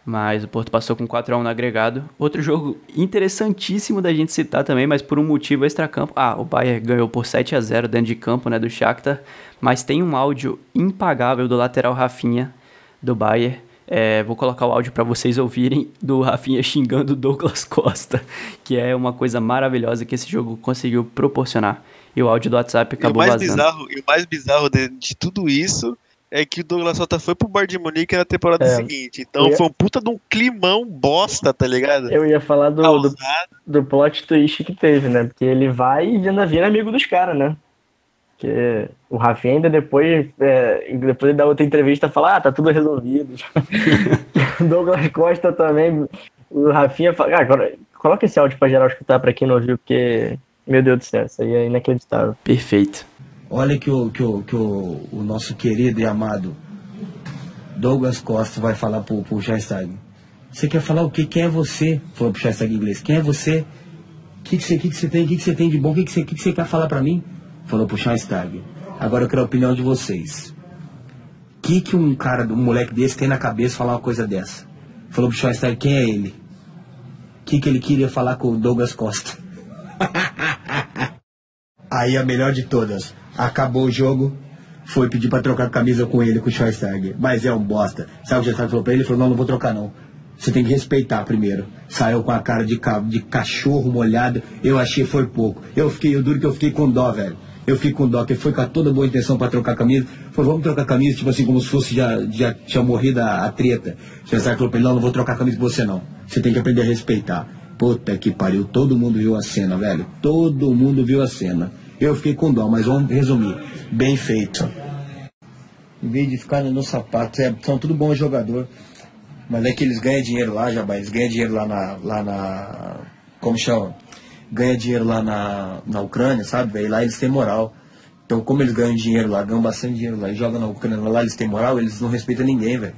Mas o Porto passou com 4 a 1 no agregado. Outro jogo interessantíssimo da gente citar também, mas por um motivo extra-campo. Ah, o Bayern ganhou por 7 a 0 dentro de campo, né, do Shakhtar. Mas tem um áudio impagável do lateral Rafinha, do Bayern. É, vou colocar o áudio para vocês ouvirem do Rafinha xingando o Douglas Costa, que é uma coisa maravilhosa que esse jogo conseguiu proporcionar. E o áudio do WhatsApp acabou e o mais vazando. Bizarro, e o mais bizarro de, de tudo isso é que o Douglas Sota foi pro Bayern de Munique na temporada é. seguinte. Então ia... foi um puta de um climão bosta, tá ligado? Eu ia falar do, do, do, plot twist que teve, né? Porque ele vai e ainda vira amigo dos caras, né? Porque o Rafinha ainda depois, é, depois da outra entrevista fala, ah, tá tudo resolvido. o Douglas Costa também, o Rafinha fala, ah, agora coloca esse áudio pra geral escutar pra quem não viu, porque, meu Deus do céu, isso aí é inacreditável. Perfeito. Olha que o, que o, que o, o nosso querido e amado Douglas Costa vai falar pro, pro Schweinsteiger. Você quer falar o que? Quem é você? Falou pro Schweinsteiger em inglês. Quem é você? O que, que, você, que, que você tem? O que, que você tem de bom? O que, que, você, que, que você quer falar para mim? Falou pro Schweinsteiger. Agora eu quero a opinião de vocês. O que, que um cara, um moleque desse tem na cabeça falar uma coisa dessa? Falou pro Schweinsteiger, quem é ele? O que, que ele queria falar com o Douglas Costa? Aí a melhor de todas. Acabou o jogo, foi pedir para trocar camisa com ele, com o Schweinsteiger. Mas é um bosta. Sabe o que o Schweinsteiger falou pra ele? Ele falou, não, não vou trocar não. Você tem que respeitar primeiro. Saiu com a cara de, ca... de cachorro molhado. Eu achei foi pouco. Eu fiquei, eu duro que eu fiquei com dó, velho. Eu fiquei com dó, que foi com toda boa intenção para trocar camisa. Falou, vamos trocar camisa, tipo assim, como se fosse já, já tinha morrido a, a treta. O Schweinsteiger falou pra ele, não, não vou trocar camisa com você não. Você tem que aprender a respeitar. Puta que pariu, todo mundo viu a cena, velho. Todo mundo viu a cena. Eu fiquei com dó, mas vamos resumir. Bem feito. Em vez de ficar no sapato, é, são tudo bons jogador. Mas é que eles ganham dinheiro lá, Jabá. Eles ganham dinheiro lá na. Lá na como chama? Ganha dinheiro lá na, na Ucrânia, sabe, velho? Lá eles têm moral. Então, como eles ganham dinheiro lá, ganham bastante dinheiro lá e jogam na Ucrânia, lá eles têm moral, eles não respeitam ninguém, velho.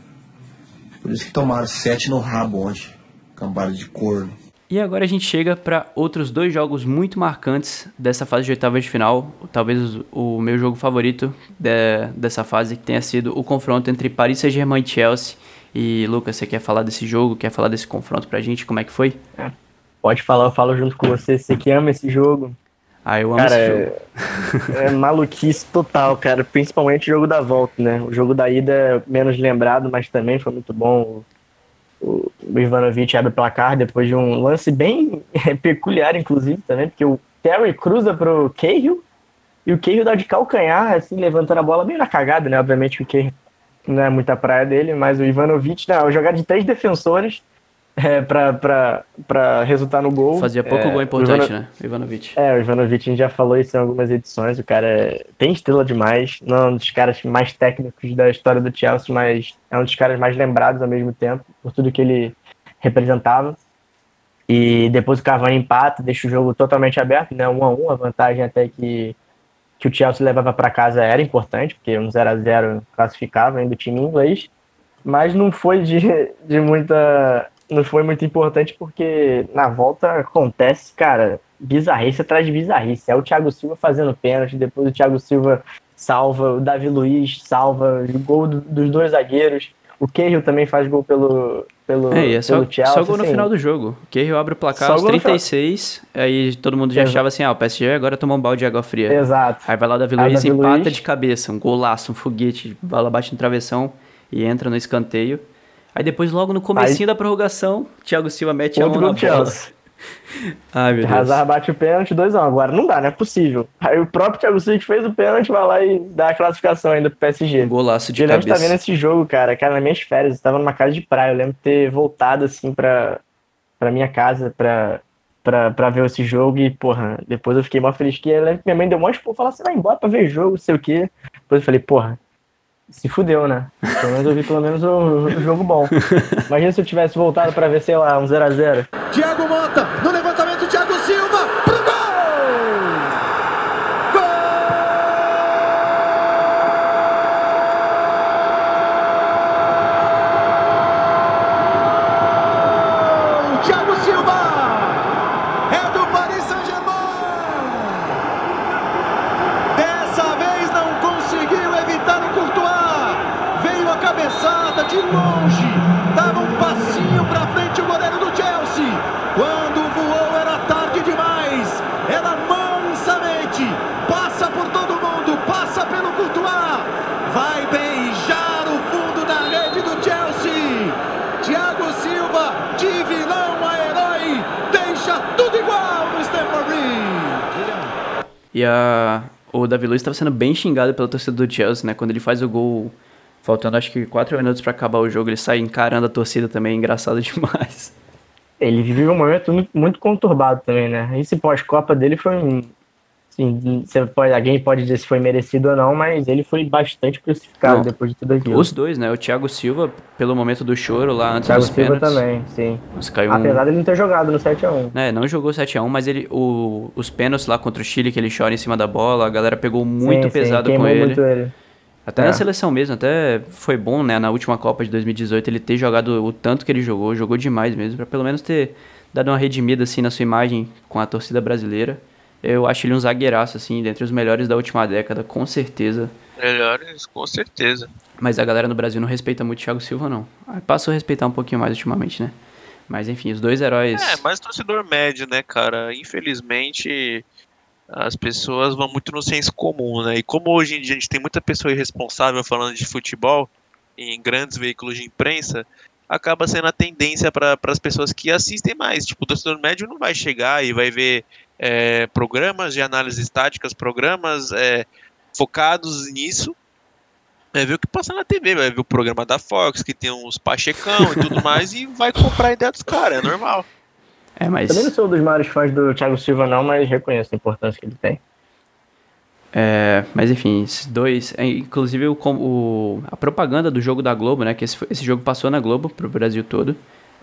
Por isso que tomaram sete no rabo ontem. Cambada de corno. E agora a gente chega para outros dois jogos muito marcantes dessa fase de oitavas de final. Talvez o meu jogo favorito de, dessa fase que tenha sido o confronto entre Paris Saint-Germain e Chelsea. E Lucas, você quer falar desse jogo? Quer falar desse confronto pra gente? Como é que foi? É, pode falar, eu falo junto com você. Você que ama esse jogo. Ah, eu amo cara, esse jogo. É, é maluquice total, cara. Principalmente o jogo da volta, né? O jogo da ida é menos lembrado, mas também foi muito bom o, Ivanovic abre o placar depois de um lance bem peculiar, inclusive, também, porque o Terry cruza pro Cahill e o Cahill dá de calcanhar, assim, levantando a bola bem na cagada, né? Obviamente o Cahill não é muita praia dele, mas o Ivanovic, não, jogada de três defensores, é, para resultar no gol. Fazia pouco é, gol importante, Ivano... né? Ivanovic. É, o Ivanovic, a gente já falou isso em algumas edições. O cara é... tem estrela demais. Não é um dos caras mais técnicos da história do Chelsea, mas é um dos caras mais lembrados ao mesmo tempo, por tudo que ele representava. E depois o Cavani empata, deixa o jogo totalmente aberto, né? Um a um, a vantagem até que, que o Chelsea levava para casa era importante, porque um 0 a 0 classificava ainda o time inglês. Mas não foi de, de muita não foi muito importante porque na volta acontece, cara, bizarrice atrás de bizarrice. É o Thiago Silva fazendo pênalti, depois o Thiago Silva salva, o Davi Luiz salva, o gol do, dos dois zagueiros. O Cahill também faz gol pelo, pelo, É, é só, pelo Chelsea. só gol no assim. final do jogo. O Cahill abre o placar aos gol no final. 36, aí todo mundo já Exato. achava assim, ah, o PSG agora tomou um balde de água fria. Exato. Aí vai lá o Davi Luiz e Davi empata Luiz. de cabeça, um golaço, um foguete, bola bate no travessão e entra no escanteio. Aí depois, logo no comecinho da prorrogação, Thiago Silva mete a mão Outro na bola. Chelsea. Ai, meu Deus. Hazard bate o pênalti, 2x1. Agora não dá, não é possível. Aí o próprio Thiago Silva que fez o pênalti vai lá e dá a classificação ainda pro PSG. Um golaço de Eu lembro de cabeça. estar vendo esse jogo, cara. Cara, nas minhas férias, eu tava numa casa de praia. Eu lembro de ter voltado, assim, pra, pra minha casa pra, pra, pra ver esse jogo. E, porra, depois eu fiquei mó feliz que eu lembro que minha mãe deu um monte de porra. Falar, você vai embora pra ver jogo, não sei o quê. Depois eu falei, porra, se fudeu, né? Pelo menos eu vi pelo menos o jogo bom. Imagina se eu tivesse voltado pra ver, sei lá, um 0x0. Thiago Mota, no E a, o Davi Luiz estava sendo bem xingado pela torcida do Chelsea, né? Quando ele faz o gol, faltando acho que 4 minutos para acabar o jogo, ele sai encarando a torcida também, engraçado demais. Ele viveu um momento muito, muito conturbado também, né? Esse pós-Copa dele foi um. Assim, você pode, alguém pode dizer se foi merecido ou não, mas ele foi bastante crucificado Não. depois de tudo aquilo. Os dois, né? O Thiago Silva, pelo momento do choro lá antes Thiago dos Silva pênaltis. também, sim. Os caiu um... Apesar dele não ter jogado no 7x1. É, não jogou 7x1, mas ele, o, os pênaltis lá contra o Chile, que ele chora em cima da bola, a galera pegou muito Sim, sim, pesado com queimou ele. muito ele. Até É. na seleção mesmo, até foi bom, né, na última Copa de 2018, ele ter jogado o tanto que ele jogou, jogou demais mesmo, pra pelo menos ter dado uma redimida, assim, na sua imagem com a torcida brasileira. Eu acho ele um zagueiraço, assim, dentre os melhores da última década, com certeza. Melhores, com certeza. Mas a galera no Brasil não respeita muito o Thiago Silva, não. Ah, Passou a respeitar um pouquinho mais ultimamente, né? Mas enfim, os dois heróis... É, mas torcedor médio, né, cara? Infelizmente, as pessoas vão muito no senso comum, né? E como hoje em dia a gente tem muita pessoa irresponsável falando de futebol em grandes veículos de imprensa, acaba sendo a tendência para as pessoas que assistem mais. Tipo, o torcedor médio não vai chegar e vai ver é, programas de análise estáticas, programas é, focados nisso. Vai ver o que passa na TV, vai ver o programa da Fox, que tem uns pachecão e tudo mais, e vai comprar a ideia dos caras, é normal. É, mas... Também não sou um dos maiores fãs do Thiago Silva, não, mas reconheço a importância que ele tem. É, mas enfim, esses dois, é, inclusive o, com- o- a propaganda do jogo da Globo, né, que esse, esse jogo passou na Globo pro Brasil todo,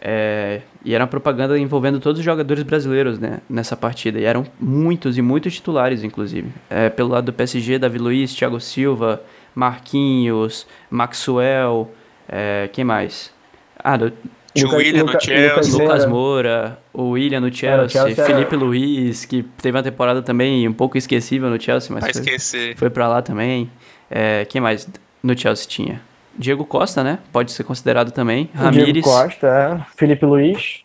é, e era uma propaganda envolvendo todos os jogadores brasileiros, né, nessa partida, e eram muitos e muitos titulares, inclusive, É, pelo lado do PSG, Davi Luiz, Thiago Silva, Marquinhos, Maxwell, é, quem mais? Ah, do, Tinha o Luca- William no Luca- Chelsea. Lucas Moura. O William no Chelsea, Chelsea era- Felipe Luiz, que teve uma temporada também um pouco esquecível no Chelsea, mas Vai foi- esquecer. foi pra lá também. É, quem mais no Chelsea tinha? Diego Costa, né? Pode ser considerado também. O Diego Ramires. Costa, é. Felipe Luiz.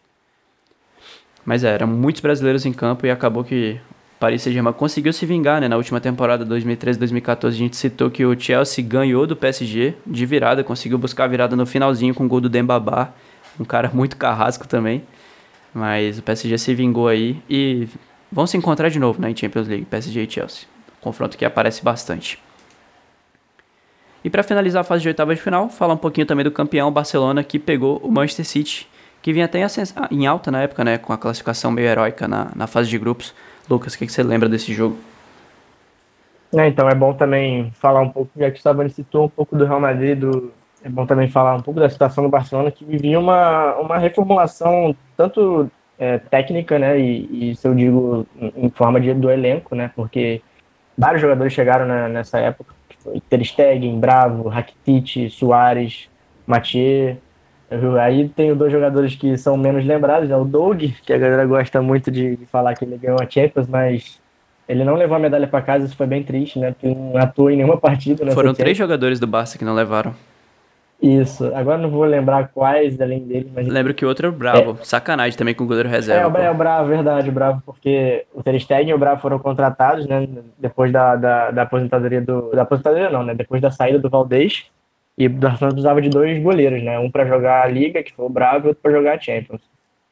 Mas é, eram muitos brasileiros em campo e acabou que Paris Saint-Germain conseguiu se vingar, né? Na última temporada 2013-2014 a gente citou que o Chelsea ganhou do PSG de virada, conseguiu buscar a virada no finalzinho com o gol do Dembabá, um cara muito carrasco também. Mas o PSG se vingou aí e vão se encontrar de novo né, em Champions League, PSG e Chelsea. Confronto que aparece bastante. E para finalizar a fase de oitava de final, falar um pouquinho também do campeão Barcelona que pegou o Manchester City, que vinha até ah, em alta na época, né, com a classificação meio heróica na, na fase de grupos. Lucas, o que, que você lembra desse jogo? É, então é bom também falar um pouco, já que o Savani citou um pouco do Real Madrid, do, é bom também falar um pouco da situação do Barcelona, que vivia uma, uma reformulação tanto é, técnica, né, e, e isso eu digo em, forma de, do elenco, né, porque vários jogadores chegaram na- nessa época, Ter Stegen, Bravo, Rakitic, Soares, Mathieu, Aí tem dois jogadores que são menos lembrados, né? O Doug, que a galera gosta muito de falar que ele ganhou a Champions, mas ele não levou a medalha para casa, isso foi bem triste, né? Porque não atuou em nenhuma partida. Foram três jogadores do Barça que não levaram. Isso, agora não vou lembrar quais além dele, mas. Lembro que o outro é o Bravo. É. Sacanagem também com o goleiro reserva. É, é o Bravo, verdade, o Bravo, porque o Ter Stegen e o Bravo foram contratados, né? Depois da, da, da aposentadoria do. Da aposentadoria não, né? Depois da saída do Valdez. E o Barcelona precisava de dois goleiros, né? Um para jogar a Liga, que foi o Bravo, e outro para jogar a Champions.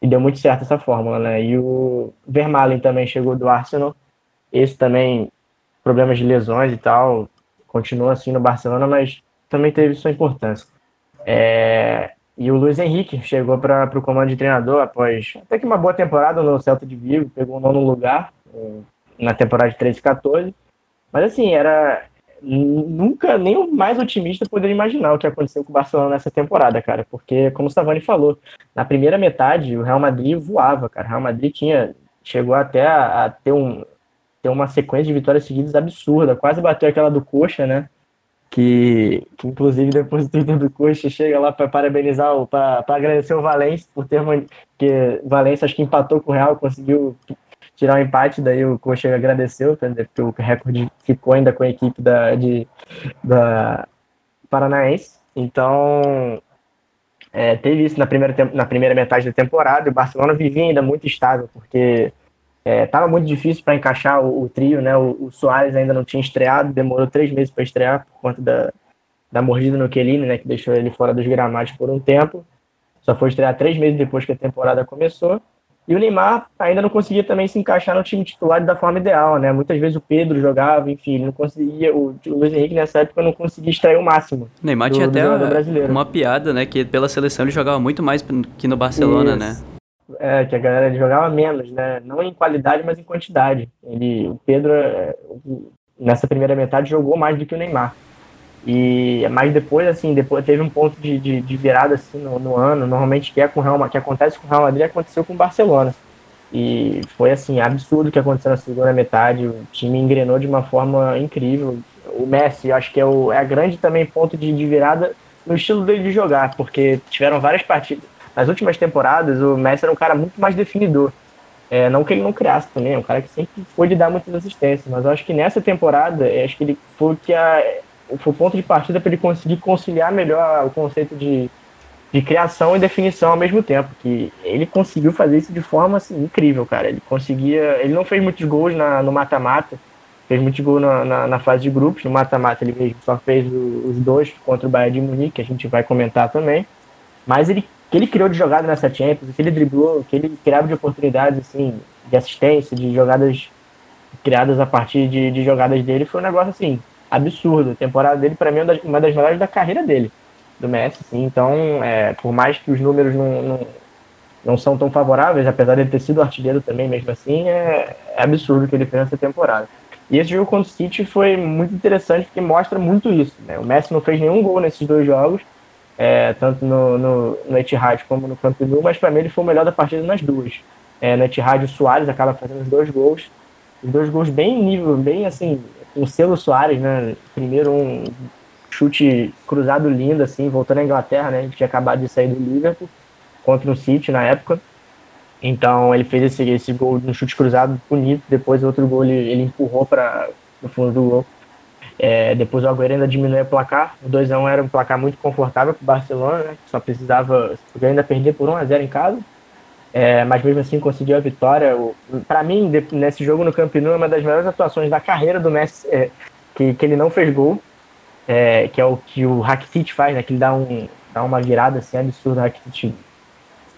E deu muito certo essa fórmula, né? E o Vermaelen também chegou do Arsenal. Esse também, problemas de lesões e tal, continua assim no Barcelona, mas também teve sua importância. É, e o Luiz Henrique chegou para o comando de treinador após até que uma boa temporada no Celta de Vigo, pegou o nono lugar é, na temporada de 13 e 14. Mas assim, era. Nunca, nem o mais otimista poderia imaginar o que aconteceu com o Barcelona nessa temporada, cara. Porque, como o Savani falou, na primeira metade o Real Madrid voava, cara. O Real Madrid tinha, chegou até a, a ter, um, ter uma sequência de vitórias seguidas absurda. Quase bateu aquela do Coxa, né? Que, que inclusive depois do Twitter do Coxa chega lá para parabenizar, para agradecer o Valência por ter que Valência acho que empatou com o Real, conseguiu tirar o um empate, daí o Coxa agradeceu, porque o recorde ficou ainda com a equipe da, de, da Paranaense. Então, é, teve isso na primeira, na primeira metade da temporada, o Barcelona vivia ainda muito estável, porque Estava é, muito difícil para encaixar o, o, trio, né? O, o Soares ainda não tinha estreado, demorou três meses para estrear por conta da, da mordida no Kelini, né? Que deixou ele fora dos gramados por um tempo. Só foi estrear três meses depois que a temporada começou. E o Neymar ainda não conseguia também se encaixar no time titular da forma ideal, né? Muitas vezes o Pedro jogava, enfim, ele não conseguia. O, o Luiz Henrique nessa época não conseguia extrair o máximo. O Neymar do, tinha até uma piada, né? Que pela seleção ele jogava muito mais que no Barcelona, Isso. né? É, que a galera jogava menos, né? Não em qualidade, mas em quantidade. Ele, o Pedro, é, nessa primeira metade, jogou mais do que o Neymar. E mas depois, assim, depois teve um ponto de, de, de virada assim no, no, ano, normalmente que é com Real, que acontece com o Real Madrid, aconteceu com o Barcelona. E foi assim, absurdo o que aconteceu na segunda metade. O time engrenou de uma forma incrível. O Messi, acho que é, o, é a grande também ponto de, de virada no estilo dele de jogar, porque tiveram várias partidas nas últimas temporadas, o Messi era um cara muito mais definidor. É, não que ele não criasse também, é um cara que sempre foi de dar muitas assistências, mas eu acho que nessa temporada, acho que ele foi, que a, foi o ponto de partida para ele conseguir conciliar melhor o conceito de, de criação e definição ao mesmo tempo, que ele conseguiu fazer isso de forma assim, incrível, cara. Ele conseguia, ele não fez muitos gols na, no mata-mata, fez muitos gols na, na, na, fase de grupos, no mata-mata ele mesmo só fez os dois contra o Bayern de Munique, que a gente vai comentar também, mas ele que ele criou de jogada nessa Champions, que ele driblou, que ele criava de oportunidades, assim, de assistência, de jogadas criadas a partir de, de jogadas dele, foi um negócio, assim, absurdo. A temporada dele, para mim, é uma das melhores da carreira dele, do Messi, assim. Então, é, por mais que os números não, não, não são tão favoráveis, apesar de ele ter sido artilheiro também, mesmo assim, é, é absurdo o que ele fez nessa temporada. E esse jogo contra o City foi muito interessante porque mostra muito isso. Né? O Messi não fez nenhum gol nesses dois jogos, é, tanto no, no, no Etihad como no Camp Nou, mas para mim ele foi o melhor da partida nas duas. É, no Etihad o Soares acaba fazendo os dois gols, os dois gols bem nível, bem assim, com selo Soares, né? Primeiro um chute cruzado lindo, assim, voltando à Inglaterra, né? Ele tinha acabado de sair do Liverpool contra o City na época. Então ele fez esse, esse gol no chute cruzado bonito, depois outro gol ele, ele empurrou para no fundo do gol. É, depois o Agüero ainda diminuiu o placar. O 2x1 era um placar muito confortável para o Barcelona, né? Só precisava, ainda perder por 1x0 em casa. É, mas mesmo assim conseguiu a vitória. Para mim, nesse jogo no Camp Nou, é uma das melhores atuações da carreira do Messi, é, que, que ele não fez gol, é, que é o que o Rakitic faz, né? Que ele dá, um, dá uma virada assim absurda, o Rakitic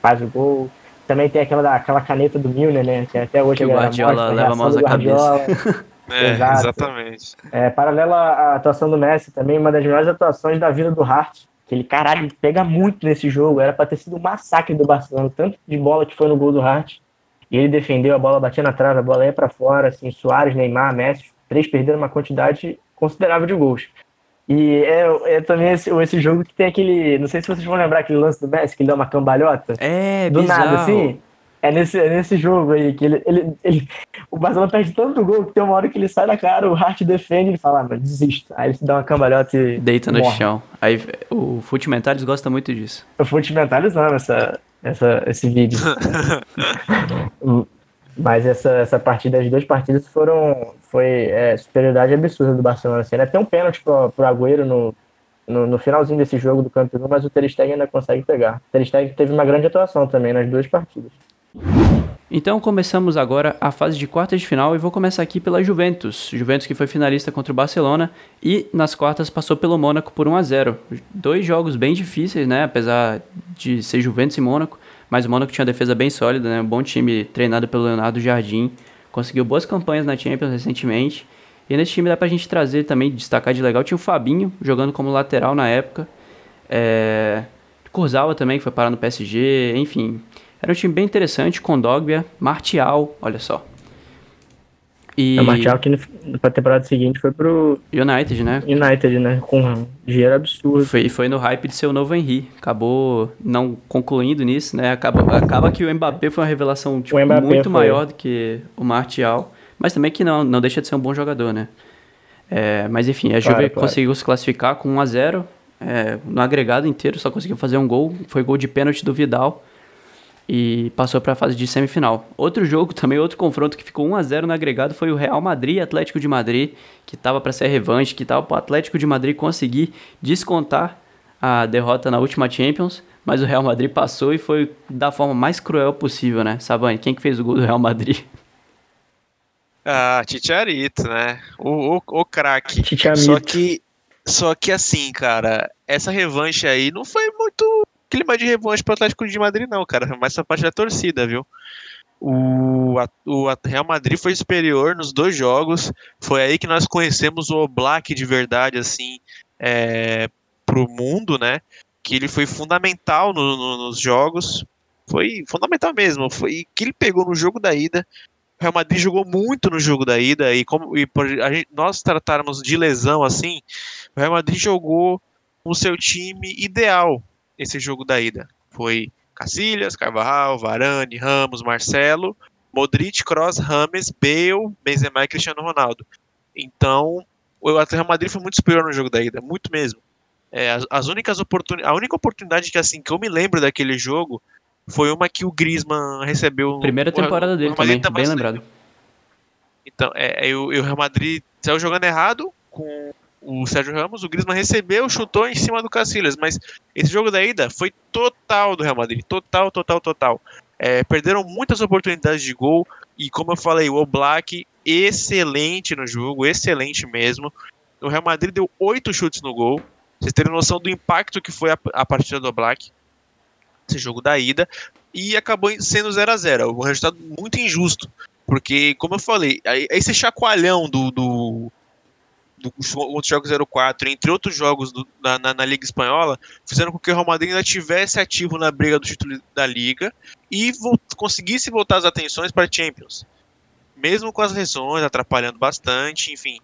faz o gol. Também tem aquela, aquela caneta do Milner, né? Que até hoje que o Guardiola mostra, leva a mão na cabeça. É, Exato. exatamente. É, paralela à atuação do Messi, também uma das melhores atuações da vida do Hart. Que ele, caralho, pega muito nesse jogo. Era pra ter sido um massacre do Barcelona, tanto de bola que foi no gol do Hart. E ele defendeu, a bola batia na trave, a bola ia para fora, assim, Soares, Neymar, Messi, três perderam uma quantidade considerável de gols. E é, é também esse, esse jogo que tem aquele. Não sei se vocês vão lembrar aquele lance do Messi, que ele dá uma cambalhota. É, Do bizarro. nada, assim. É nesse, é nesse jogo aí que ele, ele, ele, o Barcelona perde tanto gol que tem uma hora que ele sai da cara, o Hart defende e ele fala, ah. Aí ele se dá uma cambalhota e. Deita no morre. chão. Aí o Fute Mentales gosta muito disso. Eu fui te mentalizando essa, essa, esse vídeo. Mas essa, essa partida, as duas partidas foram. Foi é, superioridade absurda do Barcelona. Assim. Ainda tem um pênalti pro, pro Agüero no, no, no finalzinho desse jogo do Camp Nou, mas o Ter Stegen ainda consegue pegar. O Ter Stegen teve uma grande atuação também nas duas partidas. Então começamos agora a fase de quartas de final e vou começar aqui pela Juventus. Juventus que foi finalista contra o Barcelona e nas quartas passou pelo Mônaco por 1 a 0. Dois jogos bem difíceis, né, apesar de ser Juventus e Mônaco, mas o Mônaco tinha uma defesa bem sólida, né, um bom time treinado pelo Leonardo Jardim, conseguiu boas campanhas na Champions recentemente. E nesse time dá pra gente trazer também, destacar de legal, tinha o Fabinho jogando como lateral na época. É... Kurzawa também, que foi parar no PSG, enfim. Era um time bem interessante, com Dogbia, Martial, olha só. E O Martial que pra temporada seguinte foi pro United, né? United, né? Com um dinheiro absurdo. Foi, foi no hype de ser o novo Henry. Acabou não concluindo nisso, né? Acaba, acaba que o Mbappé foi uma revelação tipo, muito foi. maior do que o Martial. Mas também que não, não deixa de ser um bom jogador, né? É, mas enfim, a Juve Claro, claro. conseguiu se classificar com 1 a 0 é, No agregado inteiro só conseguiu fazer um gol. Foi gol de pênalti do Vidal. E passou para a fase de semifinal. Outro jogo também, outro confronto que ficou 1 a 0 no agregado foi o Real Madrid e Atlético de Madrid, que estava para ser revanche, que estava para o Atlético de Madrid conseguir descontar a derrota na última Champions, mas o Real Madrid passou e foi da forma mais cruel possível, né? Savani, quem que fez o gol do Real Madrid? Ah, Titiarito, né? O, o, o craque. Titiamito. Só que, só que assim, cara, essa revanche aí não foi muito clima de revanche pro Atlético de Madrid, não, cara. Mais essa parte da torcida, viu? O, a- o a- Real Madrid foi superior nos dois jogos. Foi aí que nós conhecemos o Oblak de verdade, assim, é, pro mundo, né? Que ele foi fundamental no- no- nos jogos. Foi fundamental mesmo. Foi que ele pegou no jogo da ida. O Real Madrid jogou muito no jogo da ida e como e gente- nós tratarmos de lesão assim, o Real Madrid jogou o seu time ideal esse jogo da ida. Foi Casillas, Carvajal, Varane, Ramos, Marcelo, Modric, Kroos, Rames, Bale, Benzema e Cristiano Ronaldo. Então, o Real Madrid foi muito superior no jogo da ida, muito mesmo. É, as, as únicas oportuni a única oportunidade que assim que eu me lembro daquele jogo foi uma que o Griezmann recebeu. Primeira temporada o dele também, bem lembrado. então, é, é, o, e o Real Madrid saiu jogando errado com o Sérgio Ramos, o Griezmann recebeu, chutou em cima do Casillas, mas esse jogo da ida foi total do Real Madrid, total, total, total. É, perderam muitas oportunidades de gol e como eu falei, o Oblak excelente no jogo, excelente mesmo. O Real Madrid deu oito chutes no gol. Vocês terem noção do impacto que foi a, a partida do Oblak, esse jogo da ida, e acabou sendo 0 a 0 Um resultado muito injusto. Porque, como eu falei, esse chacoalhão do, do, outros jogos 04, entre outros jogos do- na, na, na Liga Espanhola, fizeram com que o Real Madrid ainda tivesse ativo na briga do título da Liga e conseguisse voltar as atenções para Champions. Mesmo com as lesões atrapalhando bastante, enfim.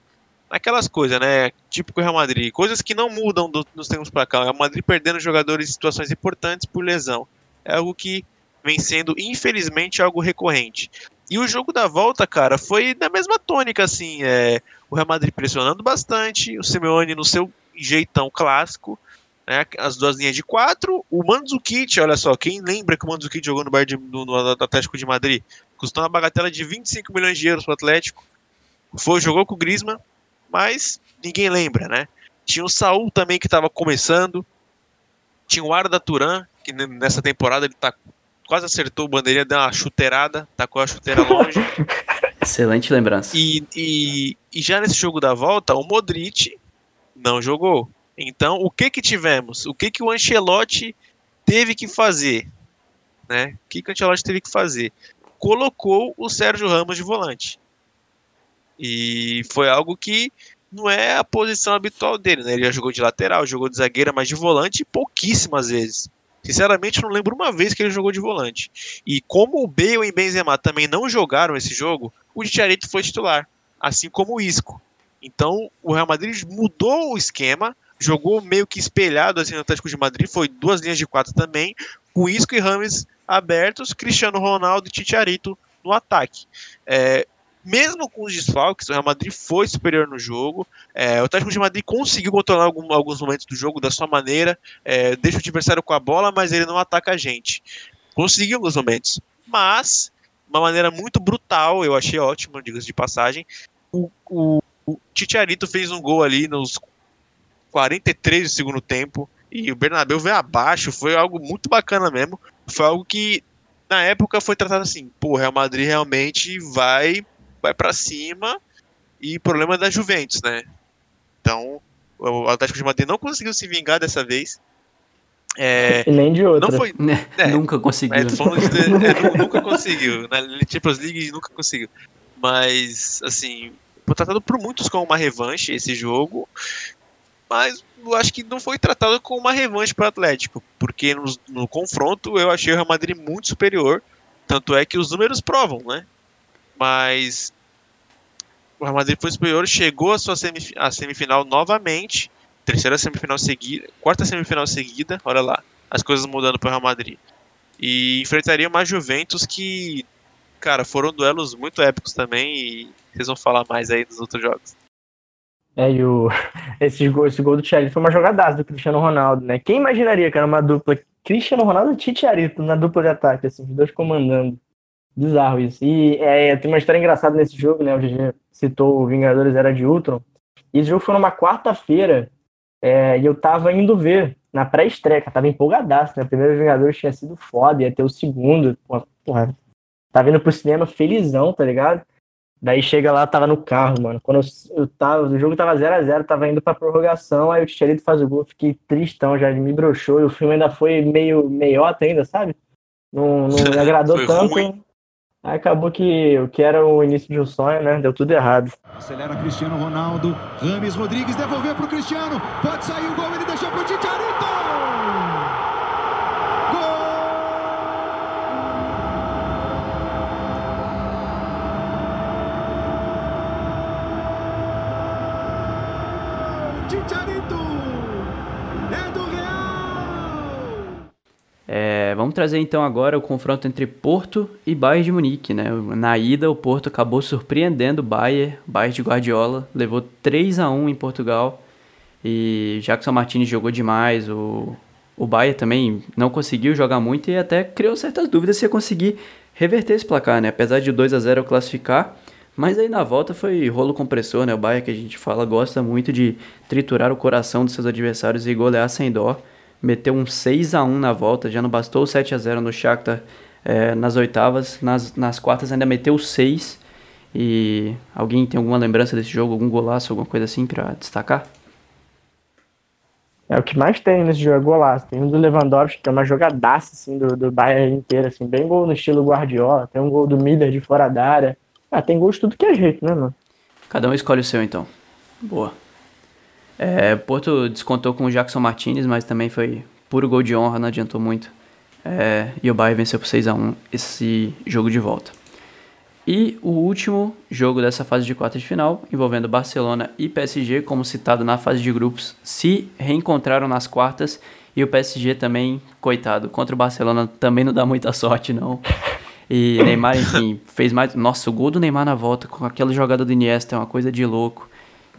Aquelas coisas, né? Típico Real Madrid. Coisas que não mudam do- tempos para cá. O Real Madrid perdendo jogadores em situações importantes por lesão. É algo que vem sendo, infelizmente, algo recorrente. E o jogo da volta, cara, foi da mesma tônica, assim. É, o Real Madrid pressionando bastante, o Simeone no seu jeitão clássico, né, as duas linhas de quatro, o Mandzukic, olha só, quem lembra que o Mandzukic jogou no, de, no, no Atlético de Madrid? Custou uma bagatela de 25 milhões de euros pro Atlético, foi, jogou com o Griezmann, mas ninguém lembra, né? Tinha o Saul também que estava começando, tinha o Arda Turan, que nessa temporada ele tá quase acertou o bandeirinha, deu uma chuteirada, tacou a chuteira longe. Excelente lembrança. E, e, e já nesse jogo da volta, o Modric não jogou. Então, o que que tivemos? O que que o Ancelotti teve que fazer? Né? O que que o Ancelotti teve que fazer? Colocou o Sérgio Ramos de volante. E foi algo que não é a posição habitual dele, né? Ele já jogou de lateral, jogou de zagueira, mas de volante pouquíssimas vezes. Sinceramente, não lembro uma vez que ele jogou de volante. E como o Bale e Benzema também não jogaram esse jogo, o Tcharito foi titular, assim como o Isco. Então, o Real Madrid mudou o esquema, jogou meio que espelhado assim no Atlético de Madrid, foi duas linhas de quatro também, com Isco e Rames abertos, Cristiano Ronaldo e Titiarito no ataque. É, mesmo com os desfalques, o Real Madrid foi superior no jogo. É, o Atlético de Madrid conseguiu controlar algum, alguns momentos do jogo da sua maneira, é, deixa o adversário com a bola, mas ele não ataca a gente. Conseguiu alguns momentos, mas uma maneira muito brutal, eu achei ótimo, diga-se de passagem. O, o, o Titiarito fez um gol ali nos 43 do segundo tempo e o Bernabéu veio abaixo, foi algo muito bacana mesmo. Foi algo que na época foi tratado assim, pô, o Real Madrid realmente vai vai para cima e problema da Juventus, né? Então, o Atlético de Madrid não conseguiu se vingar dessa vez. É, e nem de outra. Não foi, é, nunca conseguiu. É, de, é, nunca conseguiu. Na Champions League nunca conseguiu. Mas, assim, foi tratado por muitos como uma revanche esse jogo. Mas eu acho que não foi tratado como uma revanche para o Atlético. Porque no, no confronto eu achei o Real Madrid muito superior. Tanto é que os números provam, né? Mas o Real Madrid foi superior, chegou à sua semif a semifinal novamente, terceira semifinal seguida, quarta semifinal seguida, olha lá, as coisas mudando para o Real Madrid. E enfrentaria uma Juventus que, cara, foram duelos muito épicos também e vocês vão falar mais aí dos outros jogos. É, e o, esse, gol, esse gol do Chelsea foi uma jogadaça do Cristiano Ronaldo, né? Quem imaginaria que era uma dupla Cristiano Ronaldo e Titiarito na dupla de ataque, assim, os dois comandando. Bizarro isso. E é, tem uma história engraçada nesse jogo, né? O GG citou o Vingadores Era de Ultron. E esse jogo foi numa quarta-feira é, e eu tava indo ver na pré-estreia, tava empolgadaço, né? O primeiro Vingadores tinha sido foda, ia ter o segundo. Porra, tava indo pro cinema felizão, tá ligado? Daí chega lá, tava no carro, mano. Quando eu, eu tava, o jogo tava 0 a 0 tava indo pra prorrogação, aí o Ticharito faz o gol, fiquei tristão, já me broxou, e o filme ainda foi meio meiota ainda, sabe? Não, não me agradou tanto. Ruim. Aí acabou que o que era o início de um sonho, né? Deu tudo errado. Acelera Cristiano Ronaldo. Rames Rodrigues devolveu pro Cristiano. Pode sair o gol, ele vamos trazer então agora o confronto entre Porto e Bayern de Munique, né? Na ida, o Porto acabou surpreendendo o Bayern, Bayern de Guardiola, levou 3 a 1 em Portugal e Jackson Martinez jogou demais, o, o Bayern também não conseguiu jogar muito e até criou certas dúvidas se ia conseguir reverter esse placar, né? Apesar de 2 a 0 classificar, mas aí na volta foi rolo compressor, né? O Bayern que a gente fala gosta muito de triturar o coração dos seus adversários e golear sem dó meteu um 6 a 1 na volta, já não bastou o 7 a 0 no Shakhtar é, nas oitavas, nas, nas quartas ainda meteu 6. E alguém tem alguma lembrança desse jogo, algum golaço, alguma coisa assim para destacar? É o que mais tem nesse jogo, é golaço. Tem um do Lewandowski, que é uma jogadaça assim, do, do Bayern inteiro, assim, bem gol no estilo Guardiola. Tem um gol do Miller de fora da área. Ah, tem gols de tudo que é jeito, né, mano? Cada um escolhe o seu, então. Boa. É, Porto descontou com o Jackson Martinez, mas também foi puro gol de honra, não adiantou muito. É, e o Bayern venceu por 6 a 1 esse jogo de volta. E o último jogo dessa fase de quartas de final, envolvendo Barcelona e PSG, como citado na fase de grupos, se reencontraram nas quartas e o PSG também, coitado, contra o Barcelona também não dá muita sorte não. E Neymar, enfim, fez mais. Nossa, o gol do Neymar na volta com aquela jogada do Iniesta é uma coisa de louco.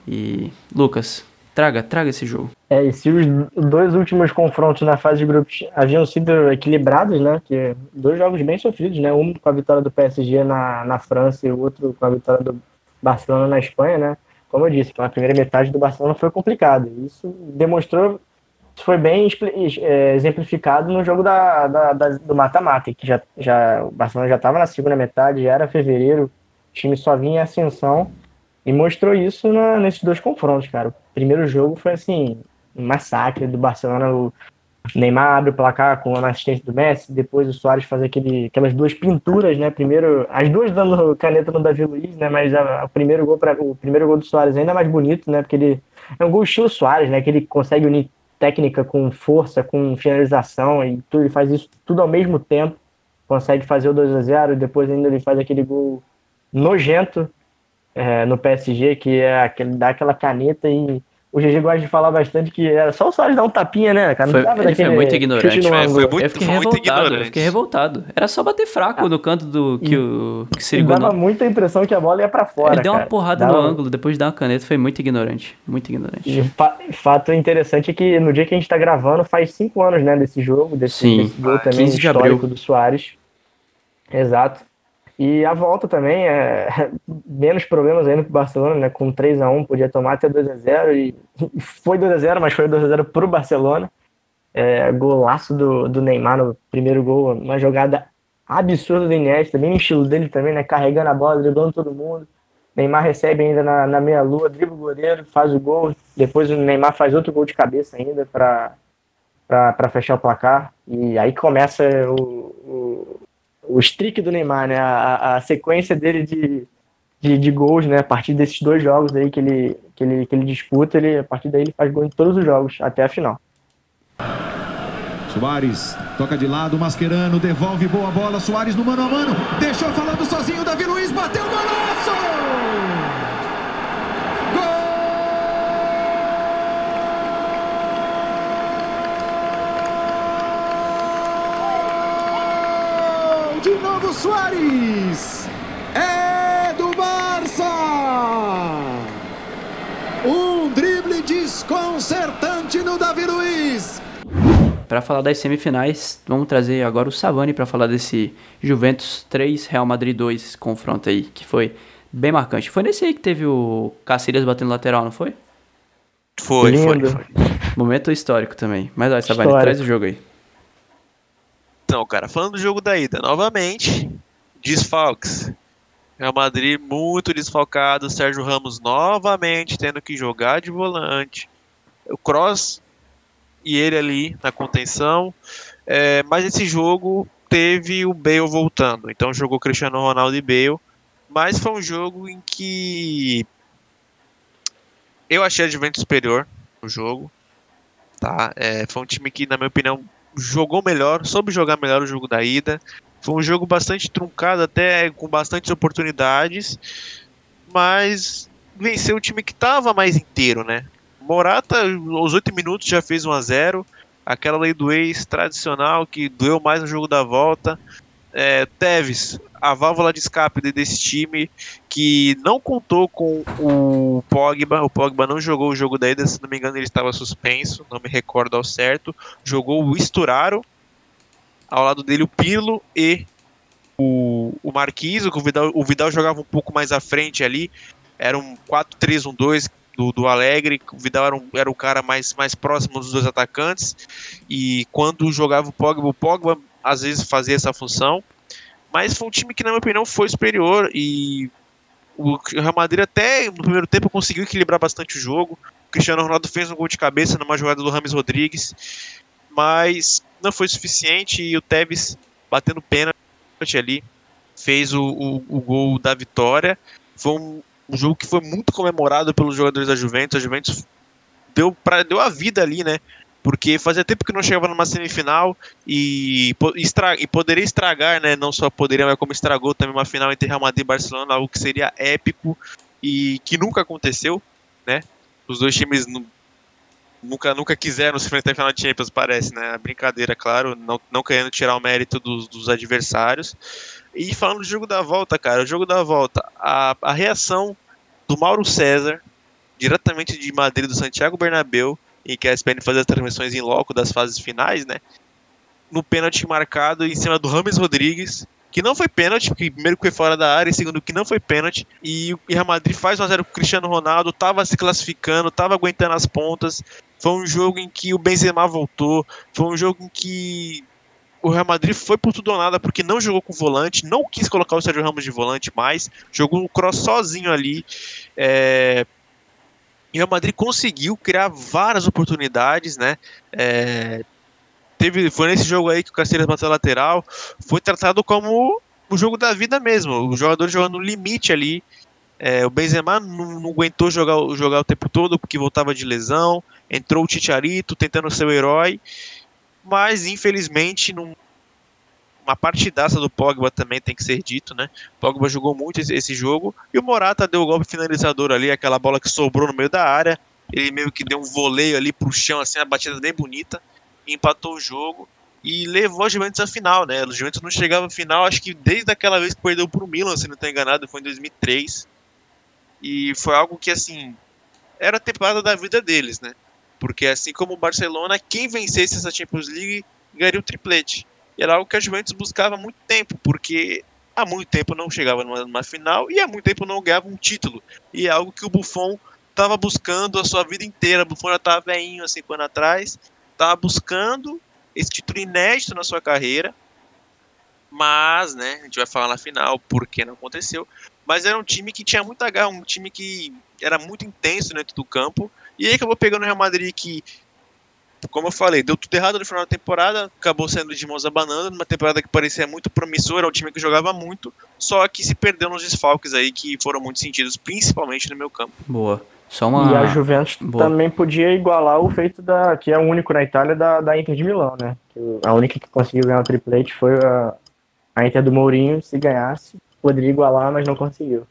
E Lucas, Traga, traga esse jogo. É, e se os dois últimos confrontos na fase de grupos haviam sido equilibrados, né? Que dois jogos bem sofridos, né? Um com a vitória do PSG na, na França e o outro com a vitória do Barcelona na Espanha, né? Como eu disse, a primeira metade do Barcelona foi complicada. Isso demonstrou, foi bem é, exemplificado no jogo da, da, da do mata-mata, que já, já, o Barcelona já estava na segunda metade, já era fevereiro, o time só vinha em ascensão e mostrou isso na, nesses dois confrontos, cara. O primeiro jogo foi assim, um massacre do Barcelona. O Neymar abre o placar com a assistência do Messi, depois o Soares faz aquele, aquelas duas pinturas, né? Primeiro, as duas dando caneta no Davi Luiz, né? Mas a, a o primeiro gol para o primeiro gol do Soares é ainda mais bonito, né? Porque ele é um gol estilo Soares, né? Que ele consegue unir técnica com força, com finalização e tudo, ele faz isso tudo ao mesmo tempo. Consegue fazer o 2 a 0 e depois ainda ele faz aquele gol nojento é, no PSG, que é aquele, dá aquela caneta e o GG gosta de falar bastante que era só o Soares dar um tapinha, né, cara? Não Foi, dava ele foi daquele muito ignorante. foi muito, eu fiquei foi muito revoltado, eu ignorante. fiquei revoltado. Era só bater fraco no canto do que o que E Sirigu dava não. muita impressão que a bola ia pra fora, Ele deu uma porrada Dava- no ângulo, depois de dar uma caneta, foi muito ignorante. Muito ignorante. E fa- fato interessante é que no dia que a gente tá gravando, faz cinco anos, né, desse jogo, desse, Sim, desse gol Ah, também 15 de histórico abril. do Soares. Exato. E a volta também é menos problemas ainda pro Barcelona, né? Com 3 a 1 podia tomar até 2 a 0 e foi 2 a 0 mas foi 2 a 0 pro Barcelona. É, golaço do, do Neymar no primeiro gol, uma jogada absurda do Iniesta, bem no estilo dele também, né? Carregando a bola, driblando todo mundo. Neymar recebe ainda na, na meia-lua, dribla o goleiro, faz o gol. Depois o Neymar faz outro gol de cabeça ainda para para fechar o placar. E aí começa o, o, o streak do Neymar, né? A, a- sequência dele de, de, de gols, né? A partir desses dois jogos aí que ele, que ele, que ele disputa, ele, a partir daí ele faz gol em todos os jogos, até a final. Soares toca de lado, Mascherano devolve boa bola. Soares no mano a mano, deixou falando sozinho. Davi Luiz bateu golaço! Novo Soares! É do Barça! Um drible desconcertante no Davi Luiz. Pra falar das semifinais, vamos trazer agora o Savani pra falar desse Juventus 3, Real Madrid 2, esse confronto aí, que foi bem marcante. Foi nesse aí que teve o Cacilhas batendo lateral, não foi? Foi, foi, foi. Momento histórico também. Mas olha, Savani, Histórico. traz o jogo aí. Então, cara, falando do jogo da ida, novamente, desfalques. Real Madrid muito desfalcado, Sérgio Ramos novamente tendo que jogar de volante. O Cross e ele ali na contenção. É, mas esse jogo teve o Bale voltando. Então jogou Cristiano Ronaldo e Bale. Mas foi um jogo em que eu achei a Juventus superior no jogo. Tá? É, foi um time que, na minha opinião, jogou melhor, soube jogar melhor o jogo da ida. Foi um jogo bastante truncado, até com bastantes oportunidades, mas venceu o time que estava mais inteiro, né? Morata, aos 8 minutos, já fez 1 a 0 aquela lei do ex tradicional que doeu mais no jogo da volta. É, Tevez, a válvula de escape de- desse time que não contou com o Pogba. O Pogba não jogou o jogo da ida, se não me engano, ele estava suspenso, não me recordo ao certo. Jogou o Esturaro, ao lado dele o Pirlo e o, o Marquinhos. O Vidal, o Vidal jogava um pouco mais à frente ali, era um 4-3-1-2 do, do Alegre. O Vidal era, um, era o cara mais, mais próximo dos dois atacantes. E quando jogava o Pogba, o Pogba às vezes fazia essa função. Mas foi um time que, na minha opinião, foi superior. E o Real Madrid até no primeiro tempo conseguiu equilibrar bastante o jogo. O Cristiano Ronaldo fez um gol de cabeça numa jogada do Rames Rodrigues. Mas não foi suficiente e o Tevez batendo pênalti ali fez o, o, o gol da vitória. Foi um, um jogo que foi muito comemorado pelos jogadores da Juventus. A Juventus deu, pra, deu a vida ali, né? Porque fazia tempo que não chegava numa semifinal e, estra- e poderia estragar, né? Não só poderia, mas como estragou também uma final entre Real Madrid e Barcelona, algo que seria épico e que nunca aconteceu, né? Os dois times nu- nunca, nunca quiseram se enfrentar em final de Champions, parece, né? A brincadeira, claro, não, não querendo tirar o mérito dos, dos adversários. E falando do jogo da volta, cara, o jogo da volta, a, a reação do Mauro César, diretamente de Madrid, do Santiago Bernabéu, em que a SPN fazia as transmissões em loco das fases finais, né? No pênalti marcado em cima do Rames Rodrigues, que não foi pênalti, porque primeiro que foi fora da área, e segundo que não foi pênalti, e o Real Madrid faz 1x0 com o Cristiano Ronaldo, tava se classificando, tava aguentando as pontas, foi um jogo em que o Benzema voltou, foi um jogo em que o Real Madrid foi por tudo ou nada porque não jogou com volante, não quis colocar o Sérgio Ramos de volante mais, jogou o cross sozinho ali. É... E o Real Madrid conseguiu criar várias oportunidades, né? É... Teve, foi nesse jogo aí que o Caceiras bateu a lateral, foi tratado como o jogo da vida mesmo, o jogador jogando no limite ali. É, o Benzema não, não aguentou jogar, o- jogar o tempo todo porque voltava de lesão, entrou o Titiarito tentando ser o herói, mas infelizmente num, uma partidaça do Pogba também tem que ser dito, né? O Pogba jogou muito esse, esse jogo e o Morata deu o golpe finalizador ali, aquela bola que sobrou no meio da área. Ele meio que deu um voleio ali pro chão, assim, uma batida bem bonita, empatou o jogo e levou a Juventus à final, né? O Juventus não chegava à final, acho que desde aquela vez que perdeu pro Milan, se não estou enganado, foi em 2003. E foi algo que, assim, era a temporada da vida deles, né? Porque assim como o Barcelona, quem vencesse essa Champions League ganharia o triplete. E era algo que a Juventus buscava há muito tempo, porque há muito tempo não chegava numa, numa final e há muito tempo não ganhava um título. E é algo que o Buffon estava buscando a sua vida inteira. O Buffon já estava velhinho há cinco anos atrás, estava buscando esse título inédito na sua carreira. Mas, né, a gente vai falar na final porque não aconteceu. Mas era um time que tinha muita garra, um time que era muito intenso dentro do campo. E aí acabou pegando o Real Madrid que como eu falei, deu tudo errado no final da temporada, acabou sendo de mãos abanando, numa temporada que parecia muito promissora, um time que jogava muito, só que se perdeu nos desfalques aí que foram muito sentidos, principalmente no meu campo. Boa. Só uma... E a Juventus Boa. também podia igualar o feito da. que é o único na Itália da, da Inter de Milão, né? A única que conseguiu ganhar o triplete foi a, a Inter do Mourinho. Se ganhasse, poderia igualar, mas não conseguiu.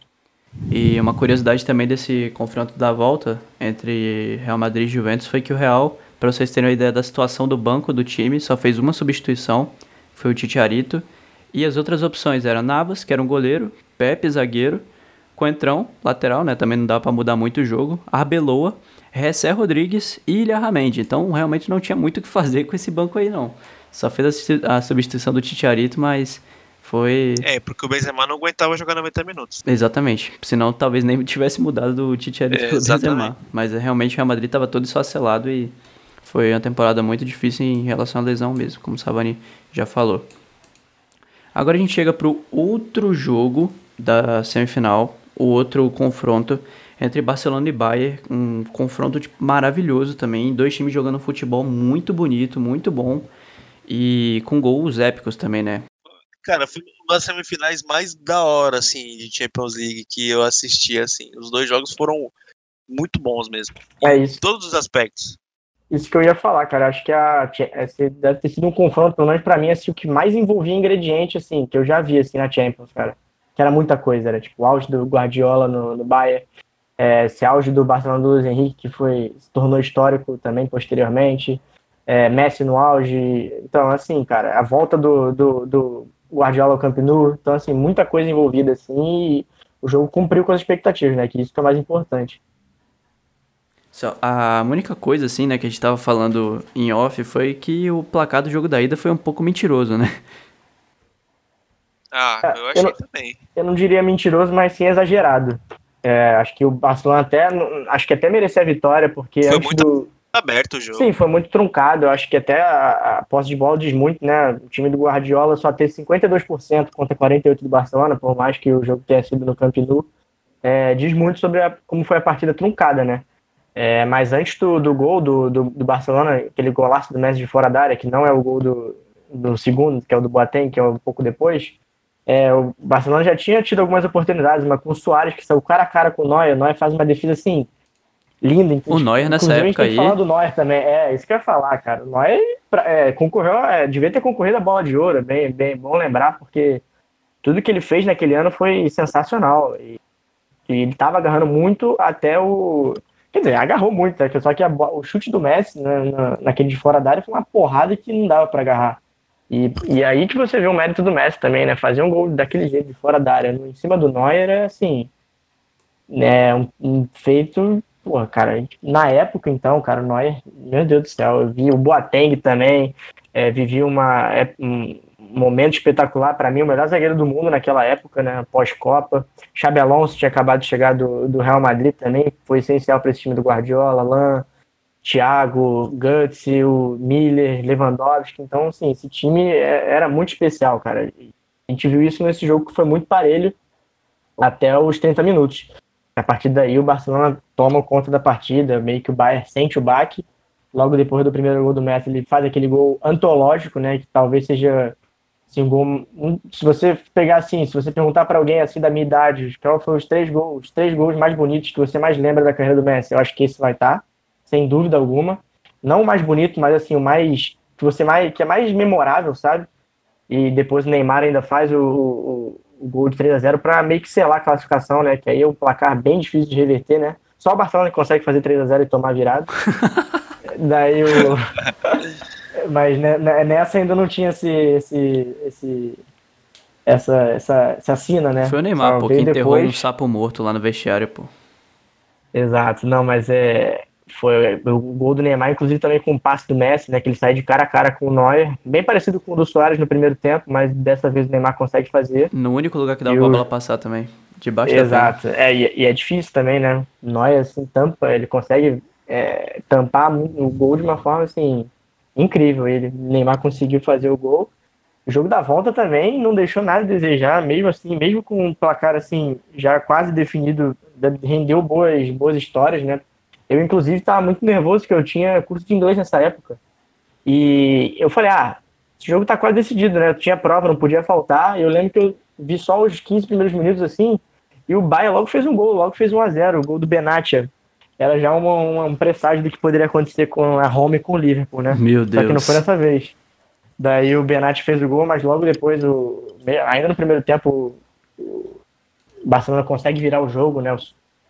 E uma curiosidade também desse confronto da volta entre Real Madrid e Juventus foi que o Real para vocês terem uma ideia da situação do banco do time, só fez uma substituição, foi o Titiarito. E as outras opções eram Navas, que era um goleiro, Pepe, zagueiro, Coentrão, lateral, né? Também não dá para mudar muito o jogo, Arbeloa, Ressé Rodrigues e Ilha Ramendi. Então realmente não tinha muito o que fazer com esse banco aí, não. Só fez a, a substituição do Titiarito, mas foi. É, porque o Benzema não aguentava jogar 90 minutos. Exatamente. Senão talvez nem tivesse mudado do Titiarito é, pro Benzema. Mas realmente o Real Madrid estava todo esfacelado e foi uma temporada muito difícil em relação à lesão mesmo, como o Savani já falou. Agora a gente chega para o outro jogo da semifinal, o outro confronto entre Barcelona e Bayern, um confronto tipo, maravilhoso também, dois times jogando futebol muito bonito, muito bom e com gols épicos também, né? Cara, foi uma das semifinais mais da hora assim de Champions League que eu assisti assim. Os dois jogos foram muito bons mesmo. É isso. Em todos os aspectos. Isso que eu ia falar, cara. Acho que a, esse deve ter sido um confronto, pelo menos pra mim, assim, o que mais envolvia ingrediente, assim, que eu já vi, assim, na Champions, cara. Que era muita coisa. Era, tipo, o auge do Guardiola no, no Bayern, é, esse auge do Barcelona do Luiz Henrique, que foi, se tornou histórico também posteriormente, é, Messi no auge. Então, assim, cara, a volta do, do, do Guardiola ao Camp Nou. Então, assim, muita coisa envolvida, assim, e o jogo cumpriu com as expectativas, né? Que isso que é mais importante. A única coisa, assim, né, que a gente tava falando em off foi que o placar do jogo da ida foi um pouco mentiroso, né? Ah, é, eu achei eu não, também. Eu não diria mentiroso, mas sim exagerado. É, acho que o Barcelona até, acho que até merecia a vitória, porque foi muito do... aberto o jogo. Sim, foi muito truncado. Eu acho que até a, a posse de bola diz muito, né? O time do Guardiola só teve 52% contra 48% do Barcelona, por mais que o jogo tenha sido no Camp Nou. É, diz muito sobre a, como foi a partida truncada, né? É, mas antes do, do gol do, do, do, Barcelona, aquele golaço do Messi de fora da área, que não é o gol do, do segundo, que é o do Boateng, que é um pouco depois, é, o Barcelona já tinha tido algumas oportunidades, mas com o Soares, que saiu cara a cara com o Neuer, o Neuer faz uma defesa assim, linda. O Neuer nessa época aí... falar do Neuer também, é, isso que eu ia falar, cara. O Neuer é, concorreu, é, devia ter concorrido a bola de ouro, é bem, bem bom lembrar, porque tudo que ele fez naquele ano foi sensacional. E, e ele estava agarrando muito até o Quer dizer, agarrou muito, né? Só que a, o chute do Messi né, na, naquele de fora da área foi uma porrada que não dava para agarrar. E, e aí que você vê o mérito do Messi também, né? Fazer um gol daquele jeito de fora da área, em cima do Neuer, é assim. Né, um, um feito. Pô, cara, na época então, cara, o Neuer, meu Deus do céu, eu vi o Boateng também, é, vivi uma, é, momento espetacular para mim, o melhor zagueiro do mundo naquela época, né, pós-Copa. Xabi Alonso tinha acabado de chegar do, do Real Madrid também, foi essencial para esse time do Guardiola, Lan, Thiago, Guts, o Miller, Lewandowski. Então, assim, esse time é, era muito especial, cara. A gente viu isso nesse jogo que foi muito parelho até os 30 minutos. A partir daí, o Barcelona toma conta da partida, meio que o Bayern sente o baque. Logo depois do primeiro gol do Messi, ele faz aquele gol antológico, né, que talvez seja Assim, gol, se você pegar assim, se você perguntar para alguém assim da minha idade, qual foram os três gols, os três gols mais bonitos que você mais lembra da carreira do Messi, eu acho que esse vai estar, tá, sem dúvida alguma. Não o mais bonito, mas assim, o mais que você mais que é mais memorável, sabe? E depois o Neymar ainda faz o, o, o gol de 3 a 0 para meio que selar a classificação, né? Que aí é um placar bem difícil de reverter, né? Só o Barcelona consegue fazer 3 a 0 e tomar virado. Daí o. Mas nessa ainda não tinha esse. esse, esse essa, essa, essa sina, né? Foi o Neymar, Só pô, que veio enterrou depois. um sapo morto lá no vestiário, pô. Exato, não, mas é. Foi o gol do Neymar, inclusive também com o passe do Messi, né? Que ele sai de cara a cara com o Neuer. Bem parecido com o do Soares no primeiro tempo, mas dessa vez o Neymar consegue fazer. No único lugar que E pra o- bola passar também. Debaixo da Exato. É, e, e é difícil também, né? O Neuer, assim, tampa, ele consegue é, tampar o gol de uma forma, assim, incrível. Ele, Neymar conseguiu fazer o gol. O jogo da volta também não deixou nada a desejar, mesmo assim, mesmo com um placar, assim, já quase definido, rendeu boas, boas histórias, né? Eu, inclusive, estava muito nervoso, porque eu tinha curso de inglês nessa época. E eu falei, ah, esse jogo tá quase decidido, né? Eu tinha prova, não podia faltar. Eu lembro que eu vi só os 15 primeiros minutos assim, e o Bahia logo fez um gol, logo fez 1 a 0 o gol do Benatia. Era já uma, uma- um presságio do que poderia acontecer com a Roma e com o Liverpool, né? Meu Só que não Deus. foi dessa vez. Daí o Benatti fez o gol, mas logo depois, o, ainda no primeiro tempo, o Barcelona consegue virar o jogo, né? O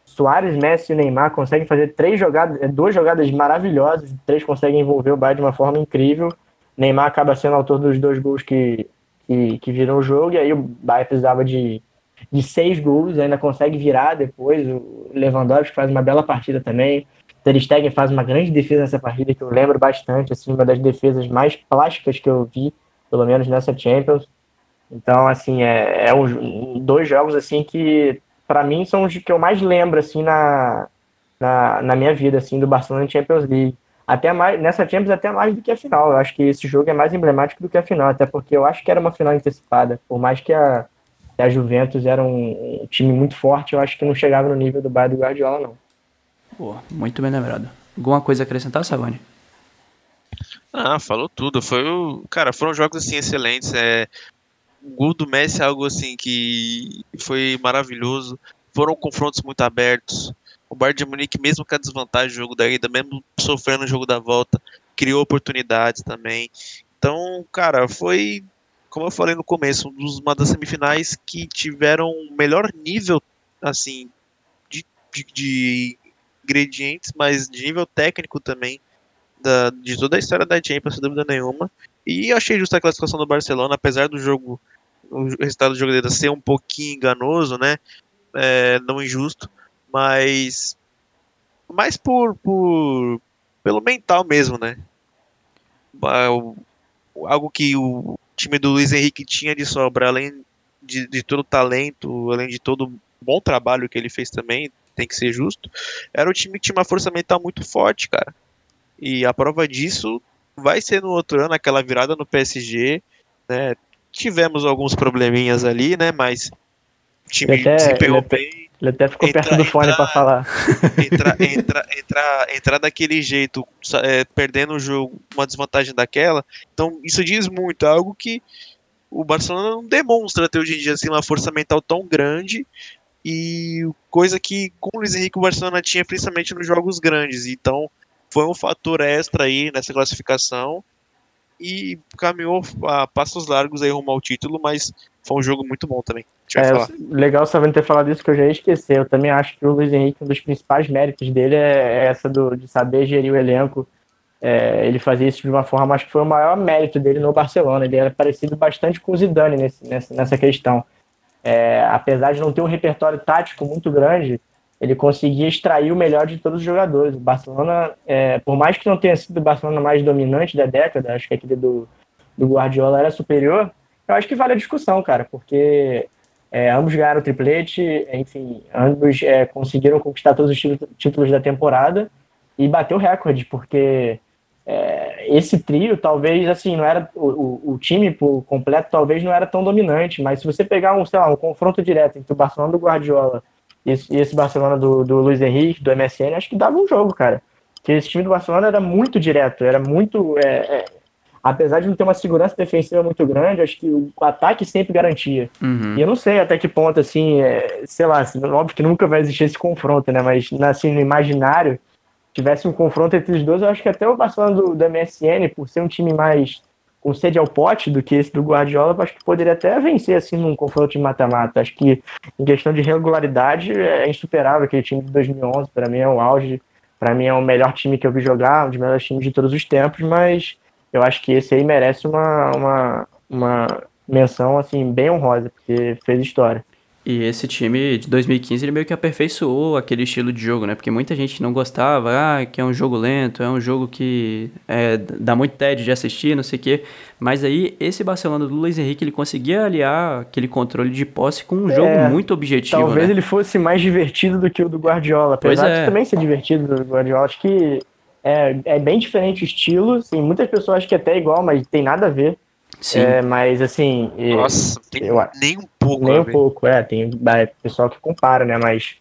Soares, Messi e Neymar conseguem fazer três jogadas, é, duas jogadas maravilhosas, três conseguem envolver o Bayern de uma forma incrível. Neymar acaba sendo autor dos dois gols que, que, que viram o jogo, e aí o Bayern precisava de, de seis gols, ainda consegue virar depois. O Lewandowski faz uma bela partida também. Ter Stegen faz uma grande defesa nessa partida que eu lembro bastante, assim, uma das defesas mais plásticas que eu vi, pelo menos nessa Champions. Então, assim, é, é um, dois jogos assim que para mim são os que eu mais lembro assim na, na, na minha vida assim do Barcelona Champions League. Até mais nessa Champions até mais do que a final. Eu acho que esse jogo é mais emblemático do que a final, até porque eu acho que era uma final antecipada, por mais que a, a Juventus era um, um time muito forte, eu acho que não chegava no nível do Bayern do Guardiola não. Pô, muito bem lembrado. Alguma coisa a acrescentar, Savani? Ah, falou tudo. Foi o. Cara, foram jogos assim excelentes. É... O gol do Messi é algo assim que foi maravilhoso. Foram confrontos muito abertos. O Bayern de Munique, mesmo com a desvantagem do jogo da ida, mesmo sofrendo o jogo da volta, criou oportunidades também. Então, cara, foi, como eu falei no começo, um uma das semifinais que tiveram o melhor nível, assim, de, de, de ingredientes, mas de nível técnico também da- de toda a história da Champions, sem dúvida nenhuma. E achei justa a classificação do Barcelona, apesar do jogo, o resultado do jogo dele ser um pouquinho enganoso, né? É, não injusto, mas mais por, por pelo mental mesmo, né? Algo que o time do Luiz Henrique tinha de sobra, além de, de todo o talento, além de todo o bom trabalho que ele fez também, tem que ser justo, era o time que tinha uma força mental muito forte, cara. E a prova disso vai ser no outro ano, aquela virada no PSG, né? Tivemos alguns probleminhas ali, né? Mas o time até- desempenhou bem. Ele até ficou Entra- perto do fone entra- para falar. Entrar, entrar, entrar, entrar daquele jeito, é, perdendo o jogo, uma desvantagem daquela. Então, isso diz muito. É algo que o Barcelona não demonstra até hoje em dia assim, uma força mental tão grande. E coisa que com o Luiz Henrique o Barcelona tinha principalmente nos jogos grandes. Então, foi um fator extra aí nessa classificação. E caminhou a passos largos aí rumo ao título, mas foi um jogo muito bom também. É, legal o Savani ter falado isso que eu já ia esquecer. Eu também acho que o Luiz Henrique, um dos principais méritos dele é essa do, de saber gerir o elenco. É, ele fazia isso de uma forma, acho que foi o maior mérito dele no Barcelona. Ele era parecido bastante com o Zidane nesse, nessa, nessa questão. É, apesar de não ter um repertório tático muito grande, ele conseguia extrair o melhor de todos os jogadores. O Barcelona, é, por mais que não tenha sido o Barcelona mais dominante da década, acho que aquele do, do Guardiola era superior, eu acho que vale a discussão, cara, porque é, ambos ganharam o triplete, enfim, ambos é, conseguiram conquistar todos os títulos- da temporada e bateu recorde, porque é, esse trio talvez, assim, não era o, o- time por completo talvez não era tão dominante, mas se você pegar um, sei lá, um confronto direto entre o Barcelona do Guardiola e esse, e esse Barcelona do, do Luiz Henrique, do MSN, acho que dava um jogo, cara. Porque esse time do Barcelona era muito direto, era muito. é, é, apesar de não ter uma segurança defensiva muito grande, acho que o ataque sempre garantia. Uhum. E eu não sei até que ponto, assim, é, sei lá, assim, óbvio que nunca vai existir esse confronto, né? Mas assim, no imaginário, tivesse um confronto entre os dois, eu acho que até o Barcelona do, MSN, por ser um time mais com sede ao pote do que esse do Guardiola, eu acho que poderia até vencer assim num confronto de mata-mata. Acho que em questão de regularidade é insuperável aquele time de 2011, para mim é o auge, para mim é o melhor time que eu vi jogar, um dos melhores times de todos os tempos, mas eu acho que esse aí merece uma, uma, uma menção assim bem honrosa, porque fez história. E esse time de 2015 ele meio que aperfeiçoou aquele estilo de jogo, né? Porque muita gente não gostava, ah, que é um jogo lento, é um jogo que é, dá muito tédio de assistir, não sei o quê. Mas aí esse Barcelona do Luiz Henrique ele conseguia aliar aquele controle de posse com um jogo é, muito objetivo. Talvez né? ele fosse mais divertido do que o do Guardiola, apesar é. de também ser divertido do Guardiola. Acho que é, é bem diferente o estilo. Assim, muitas pessoas acham que é até igual, mas tem nada a ver. Sim. É, mas assim. Nossa, tem eu, nem um pouco. Nem um pouco, é. Tem é, pessoal que compara, né? Mas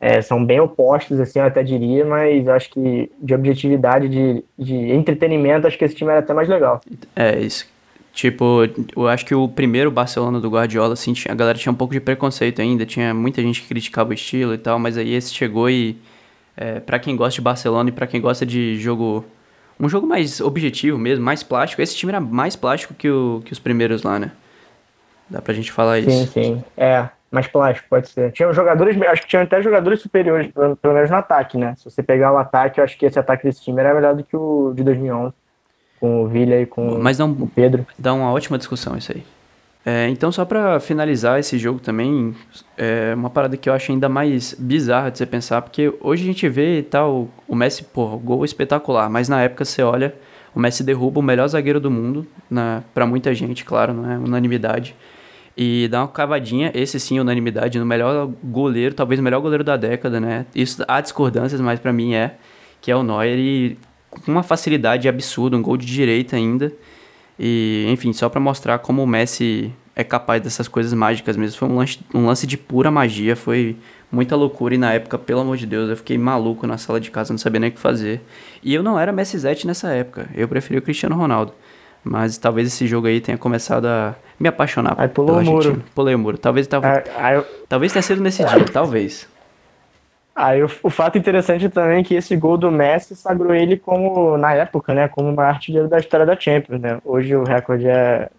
é, são bem opostos, assim, eu até diria, mas eu acho que de objetividade, de, de entretenimento, acho que esse time era até mais legal. É, isso. Tipo, eu acho que o primeiro Barcelona do Guardiola, assim, tinha, a galera tinha um pouco de preconceito ainda, tinha muita gente que criticava o estilo e tal, mas aí esse chegou e, é, para quem gosta de Barcelona e para quem gosta de jogo um jogo mais objetivo mesmo, mais plástico. Esse time era mais plástico que, o, que os primeiros lá, né? Dá pra gente falar sim, isso. Sim, sim. É, mais plástico, pode ser. Tinha jogadores, acho que tinha até jogadores superiores, pelo menos no ataque, né? Se você pegar o ataque, eu acho que esse ataque desse time era melhor do que o de 2011. Com o Villa e com Mas dá um, o Pedro. Dá uma ótima discussão isso aí. É, então, só para finalizar esse jogo também, é uma parada que eu acho ainda mais bizarra de você pensar, porque hoje a gente vê tal, o Messi, pô, gol espetacular, mas na época você olha, o Messi derruba o melhor zagueiro do mundo, na, pra muita gente, claro, não é unanimidade, e dá uma cavadinha, esse sim, unanimidade, no melhor goleiro, talvez o melhor goleiro da década, né? Isso há discordâncias, mas para mim é, que é o Neuer, e com uma facilidade absurda, um gol de direita ainda, e, enfim, só para mostrar como o Messi é capaz dessas coisas mágicas mesmo. Foi um lance, um lance de pura magia, foi muita loucura. E na época, pelo amor de Deus, eu fiquei maluco na sala de casa, não sabia nem o que fazer. E eu não era Messi Zete nessa época, eu preferi o Cristiano Ronaldo. Mas talvez esse jogo aí tenha começado a me apaixonar aí pulou pela o Argentina. Muro. Pulei o muro. Talvez, talvez, aí, eu... talvez tenha sido nesse dia, talvez. Aí o, o, fato interessante também é que esse gol do Messi sagrou ele como, na época, né, como o maior artilheiro da história da Champions, né? Hoje o recorde é,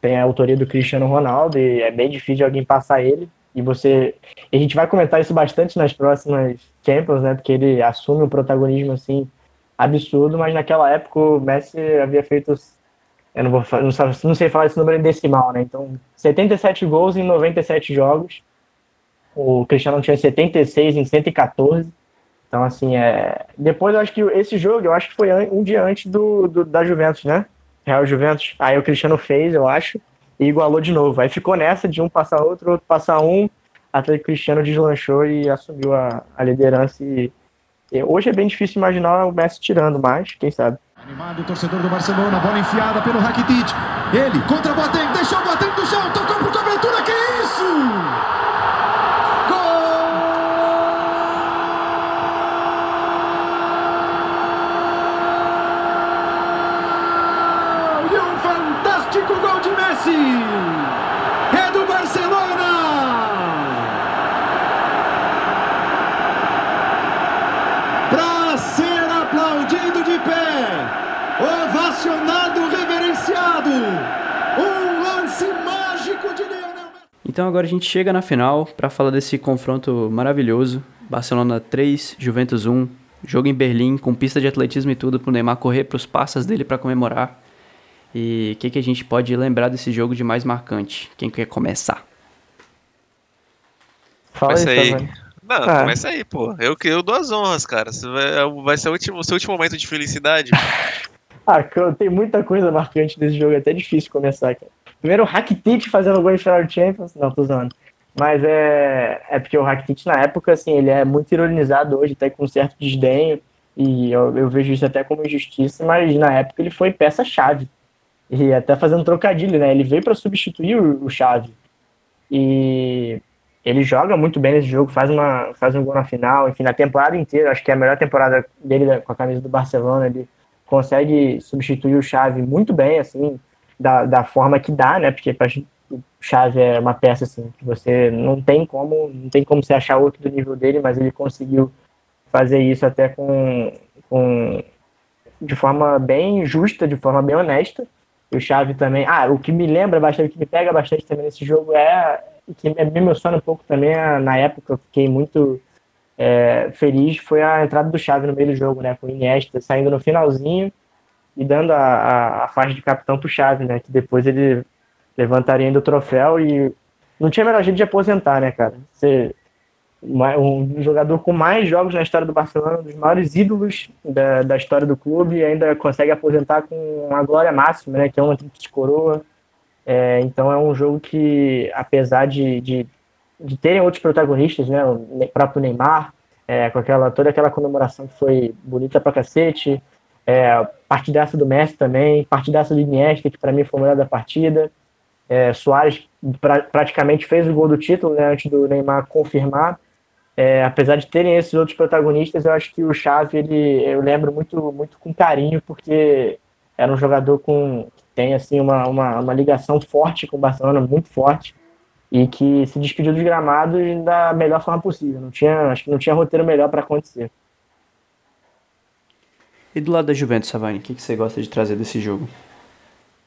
tem a autoria do Cristiano Ronaldo e é bem difícil alguém passar ele. E você, e a gente vai comentar isso bastante nas próximas Champions, né? Porque ele assume um protagonismo assim absurdo, mas naquela época o Messi havia feito eu não vou não, sei falar esse número em decimal, né? Então, 77 gols em 97 jogos o Cristiano tinha 76 em 114. Então, assim, é. Depois eu acho que esse jogo, eu acho que foi um dia antes do, do da Juventus, né? Real Juventus. Aí o Cristiano fez, eu acho, e igualou de novo. Aí ficou nessa de um passar outro, outro passar um, até que Cristiano deslanchou e assumiu a, a liderança. E, e, hoje é bem difícil imaginar o Messi tirando, mas quem sabe. Animado o torcedor do Barcelona, bola enfiada pelo Rakitic. Ele contra o Boateng, deixou o Boateng do chão, tocou por cobertura, que isso? Messi! É do Barcelona! Para ser aplaudido de pé, ovacionado, reverenciado, um lance mágico de Lionel Messi. Então agora a gente chega na final para falar desse confronto maravilhoso. Barcelona 3, Juventus 1. Jogo em Berlim, com pista de atletismo e tudo, pro Neymar correr pros passas dele para comemorar. E o que, que a gente pode lembrar desse jogo de mais marcante? Quem quer começar? Fala começa aí. aí. Não, ah. começa aí, pô. Eu, eu dou as honras, cara. Vai, vai ser o, último, o seu último momento de felicidade. ah, tem muita coisa marcante desse jogo, é até difícil começar, cara. Primeiro o Rakitic fazendo gol em final de Champions. Não, tô usando. Mas é, é porque o Rakitic na época, assim, ele é muito ironizado hoje, até com um certo desdenho. E eu, eu vejo isso até como injustiça, mas na época ele foi peça-chave e até fazendo trocadilho, né? Ele veio para substituir o, o Xavi. E ele joga muito bem nesse jogo, faz, uma, faz um gol na final, enfim, na temporada inteira, acho que é a melhor temporada dele com a camisa do Barcelona, ele consegue substituir o Xavi muito bem, assim, da, da forma que dá, né, porque Xavi é uma peça, assim, que você não tem como, não tem como você achar outro do nível dele, mas ele conseguiu fazer isso até com, com de forma bem justa, de forma bem honesta, O Chave também. Ah, o que me lembra bastante, o que me pega bastante também nesse jogo é. Que me emociona um pouco também, é, na época eu fiquei muito é, feliz, foi a entrada do Chave no meio do jogo, né? Com o Iniesta saindo no finalzinho e dando a, a, a faixa de capitão pro Chave, né? Que depois ele levantaria ainda o troféu e não tinha melhor jeito de aposentar, né, cara? Você, um jogador com mais jogos na história do Barcelona, um dos maiores ídolos da, da história do clube, e ainda consegue aposentar com uma glória máxima, né? Que é uma tríplice coroa. É, então é um jogo que, apesar de, de, de, terem outros protagonistas, né? O próprio Neymar, é, com aquela, toda aquela comemoração que foi bonita pra cacete, é, partidaça do Messi também, partidaça do Iniesta, que para mim foi o melhor da partida. É, Soares pra, praticamente fez o gol do título né, antes do Neymar confirmar. É, apesar de terem esses outros protagonistas, eu acho que o Xavi, ele, eu lembro muito, muito com carinho, porque era um jogador com que tem assim uma, uma, uma ligação forte com o Barcelona, muito forte, e que se despediu dos gramados da melhor forma possível. Não tinha, acho que não tinha roteiro melhor para acontecer. E do lado da Juventus, Savani, o que, que você gosta de trazer desse jogo?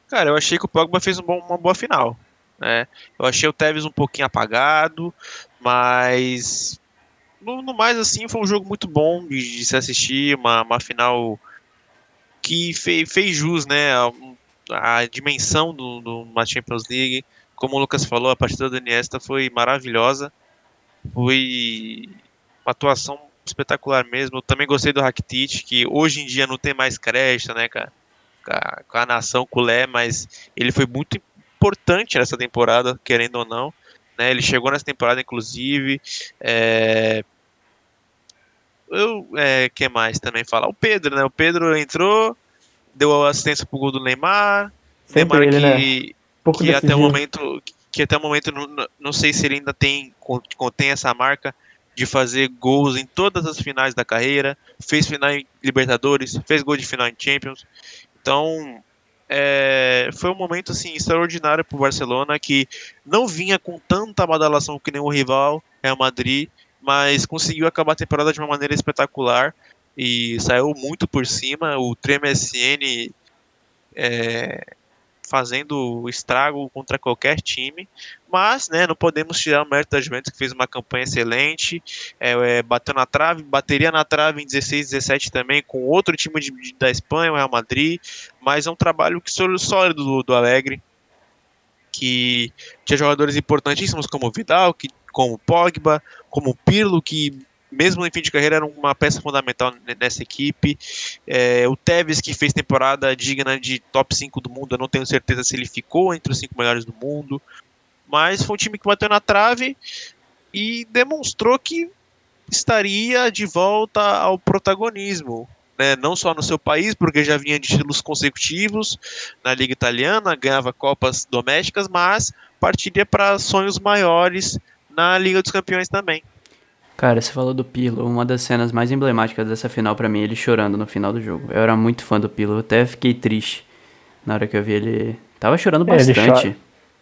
Cara, eu achei que o Pogba fez um bom, uma boa final. Né? Eu achei o Tevez um pouquinho apagado, mas no, no mais assim foi um jogo muito bom de, de se assistir, uma, uma final que fez, fez jus, né, a, a dimensão do, do uma Champions League. Como o Lucas falou, a partida do Iniesta foi maravilhosa, foi uma atuação espetacular mesmo. Eu também gostei do Rakitic, que hoje em dia não tem mais crédito, né, cara? a, com a nação culé, mas ele foi muito importante nessa temporada, querendo ou não. Né? Ele chegou nessa temporada, inclusive. É... Eu, é, que mais também falar? O Pedro, né? O Pedro entrou, deu assistência pro gol do Neymar. Sempre Neymar ele, que, né? que até o momento que até o momento não, não sei se ele ainda tem contém essa marca de fazer gols em todas as finais da carreira, fez final em Libertadores, fez gol de final em Champions. Então, é, foi um momento assim extraordinário para o Barcelona que não vinha com tanta badalação que nem o rival Real Madrid, mas conseguiu acabar a temporada de uma maneira espetacular e saiu muito por cima. O Trem SN é, fazendo estrago contra qualquer time, mas né, não podemos tirar o mérito da Juventus que fez uma campanha excelente, é, é, bateu na trave, bateria na trave em 16, 17 também com outro time de, de, da Espanha, o Real Madrid, mas é um trabalho que sólido do, do Alegre, que tinha jogadores importantíssimos como o Vidal, que, como o Pogba, como o Pirlo, que mesmo no fim de carreira, era uma peça fundamental nessa equipe. É, o Tevez, que fez temporada digna de top 5 do mundo, eu não tenho certeza se ele ficou entre os 5 melhores do mundo. Mas foi um time que bateu na trave e demonstrou que estaria de volta ao protagonismo. Né, não só no seu país, porque já vinha de títulos consecutivos na Liga Italiana, ganhava Copas domésticas, mas partiria para sonhos maiores na Liga dos Campeões também. Cara, você falou do Pilo, uma das cenas mais emblemáticas dessa final para mim, ele chorando no final do jogo. Eu era muito fã do Pilo, eu até fiquei triste na hora que eu vi ele. Tava chorando bastante.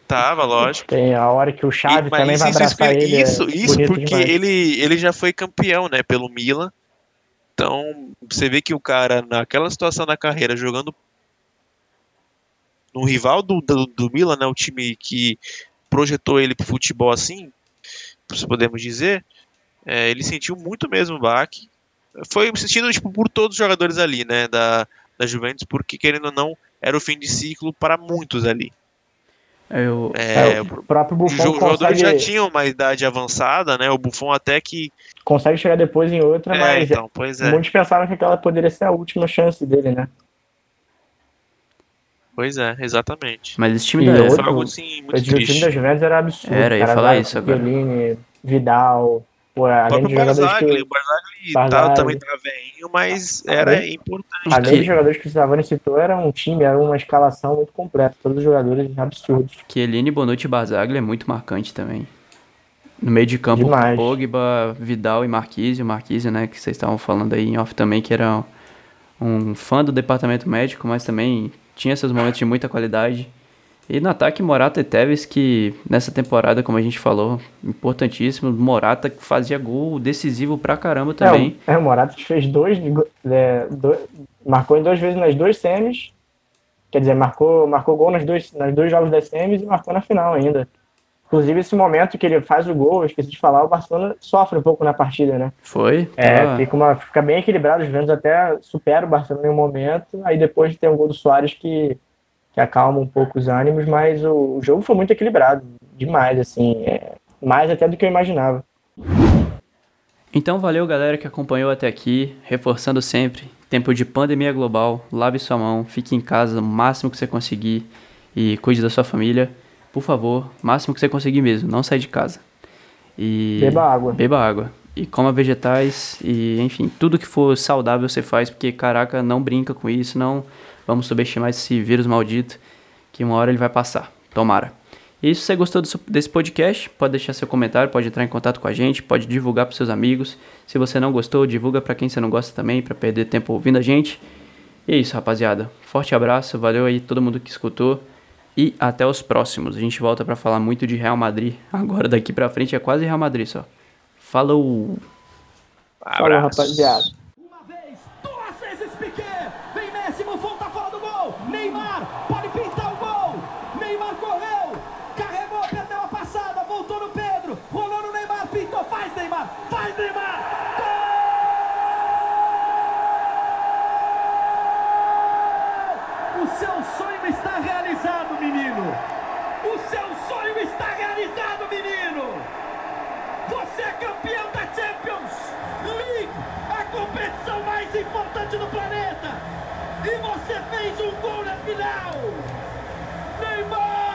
Tava, lógico. Tem a hora que o Xavi e, também vai abraçar isso, ele. Isso, é isso porque ele, ele já foi campeão, né, pelo Milan. Então, você vê que o cara, naquela situação da carreira, jogando no rival do, do, do Milan, né, o time que projetou ele pro futebol assim, se podemos dizer, é, ele sentiu muito mesmo o baque. Foi sentido tipo, por todos os jogadores ali, né, da, da Juventus, porque querendo ou não, era o fim de ciclo para muitos ali. Eu, é, é, o próprio Buffon os jogadores já tinham uma idade avançada, né? O Buffon até que consegue chegar depois em outra, é, mas então, pois é. muitos pensaram que aquela poderia ser a última chance dele, né? Pois é, exatamente. Mas esse time E da outro- Foi algo assim muito o time da Juventus era absurdo. Era, ia falar isso agora. Chiellini, Vidal, pô, O além próprio de jogadores Barzagli, que, o Barzagli Barzagli. tá, também tá veinho, mas era Além- importante. além que- de jogadores que o Savani citou, era um time, era uma escalação muito completa. Todos os jogadores absurdos. Chiellini, Bonucci e Barzagli é muito marcante também. No meio de campo, Demais. Pogba, Vidal e Marquise. O Marquise, né, que vocês estavam falando aí em off também, que era um fã do departamento médico, mas também tinha seus momentos de muita qualidade. E no ataque, Morata e Tevez, que nessa temporada, como a gente falou, importantíssimo. Morata fazia gol decisivo pra caramba também. É, o- é, o Morata fez dois, é, dois- marcou em duas vezes nas duas semis Quer dizer, marcou, marcou gol nas dois, nas dois jogos das semis e marcou na final ainda. Inclusive, esse momento que ele faz o gol, eu esqueci de falar, o Barcelona sofre um pouco na partida, né? Foi? É, Tava- fica, uma, fica bem equilibrado, os Juventus até supera o Barcelona em um momento, aí depois tem um gol do Soares que, que acalma um pouco os ânimos, mas o, o jogo foi muito equilibrado, demais, assim, é, mais até do que eu imaginava. Então valeu galera que acompanhou até aqui, reforçando sempre, tempo de pandemia global, lave sua mão, fique em casa o máximo que você conseguir e cuide da sua família. Por favor, máximo que você conseguir mesmo, não sai de casa. E Beba água. Beba água. E coma vegetais e, enfim, tudo que for saudável você faz, porque caraca, não brinca com isso, não vamos subestimar esse vírus maldito, que uma hora ele vai passar. Tomara. E se você gostou desse- podcast, pode deixar seu comentário, pode entrar em contato com a gente, pode divulgar para seus amigos. Se você não gostou, divulga para quem você não gosta também, para perder tempo ouvindo a gente. E é isso, rapaziada. Forte abraço, valeu aí todo mundo que escutou. E até os próximos. A gente volta para falar muito de Real Madrid. Agora daqui pra frente é quase Real Madrid só. Falou! Falou, rapaziada. Importante do planeta. E você fez um gol na final. Neymar!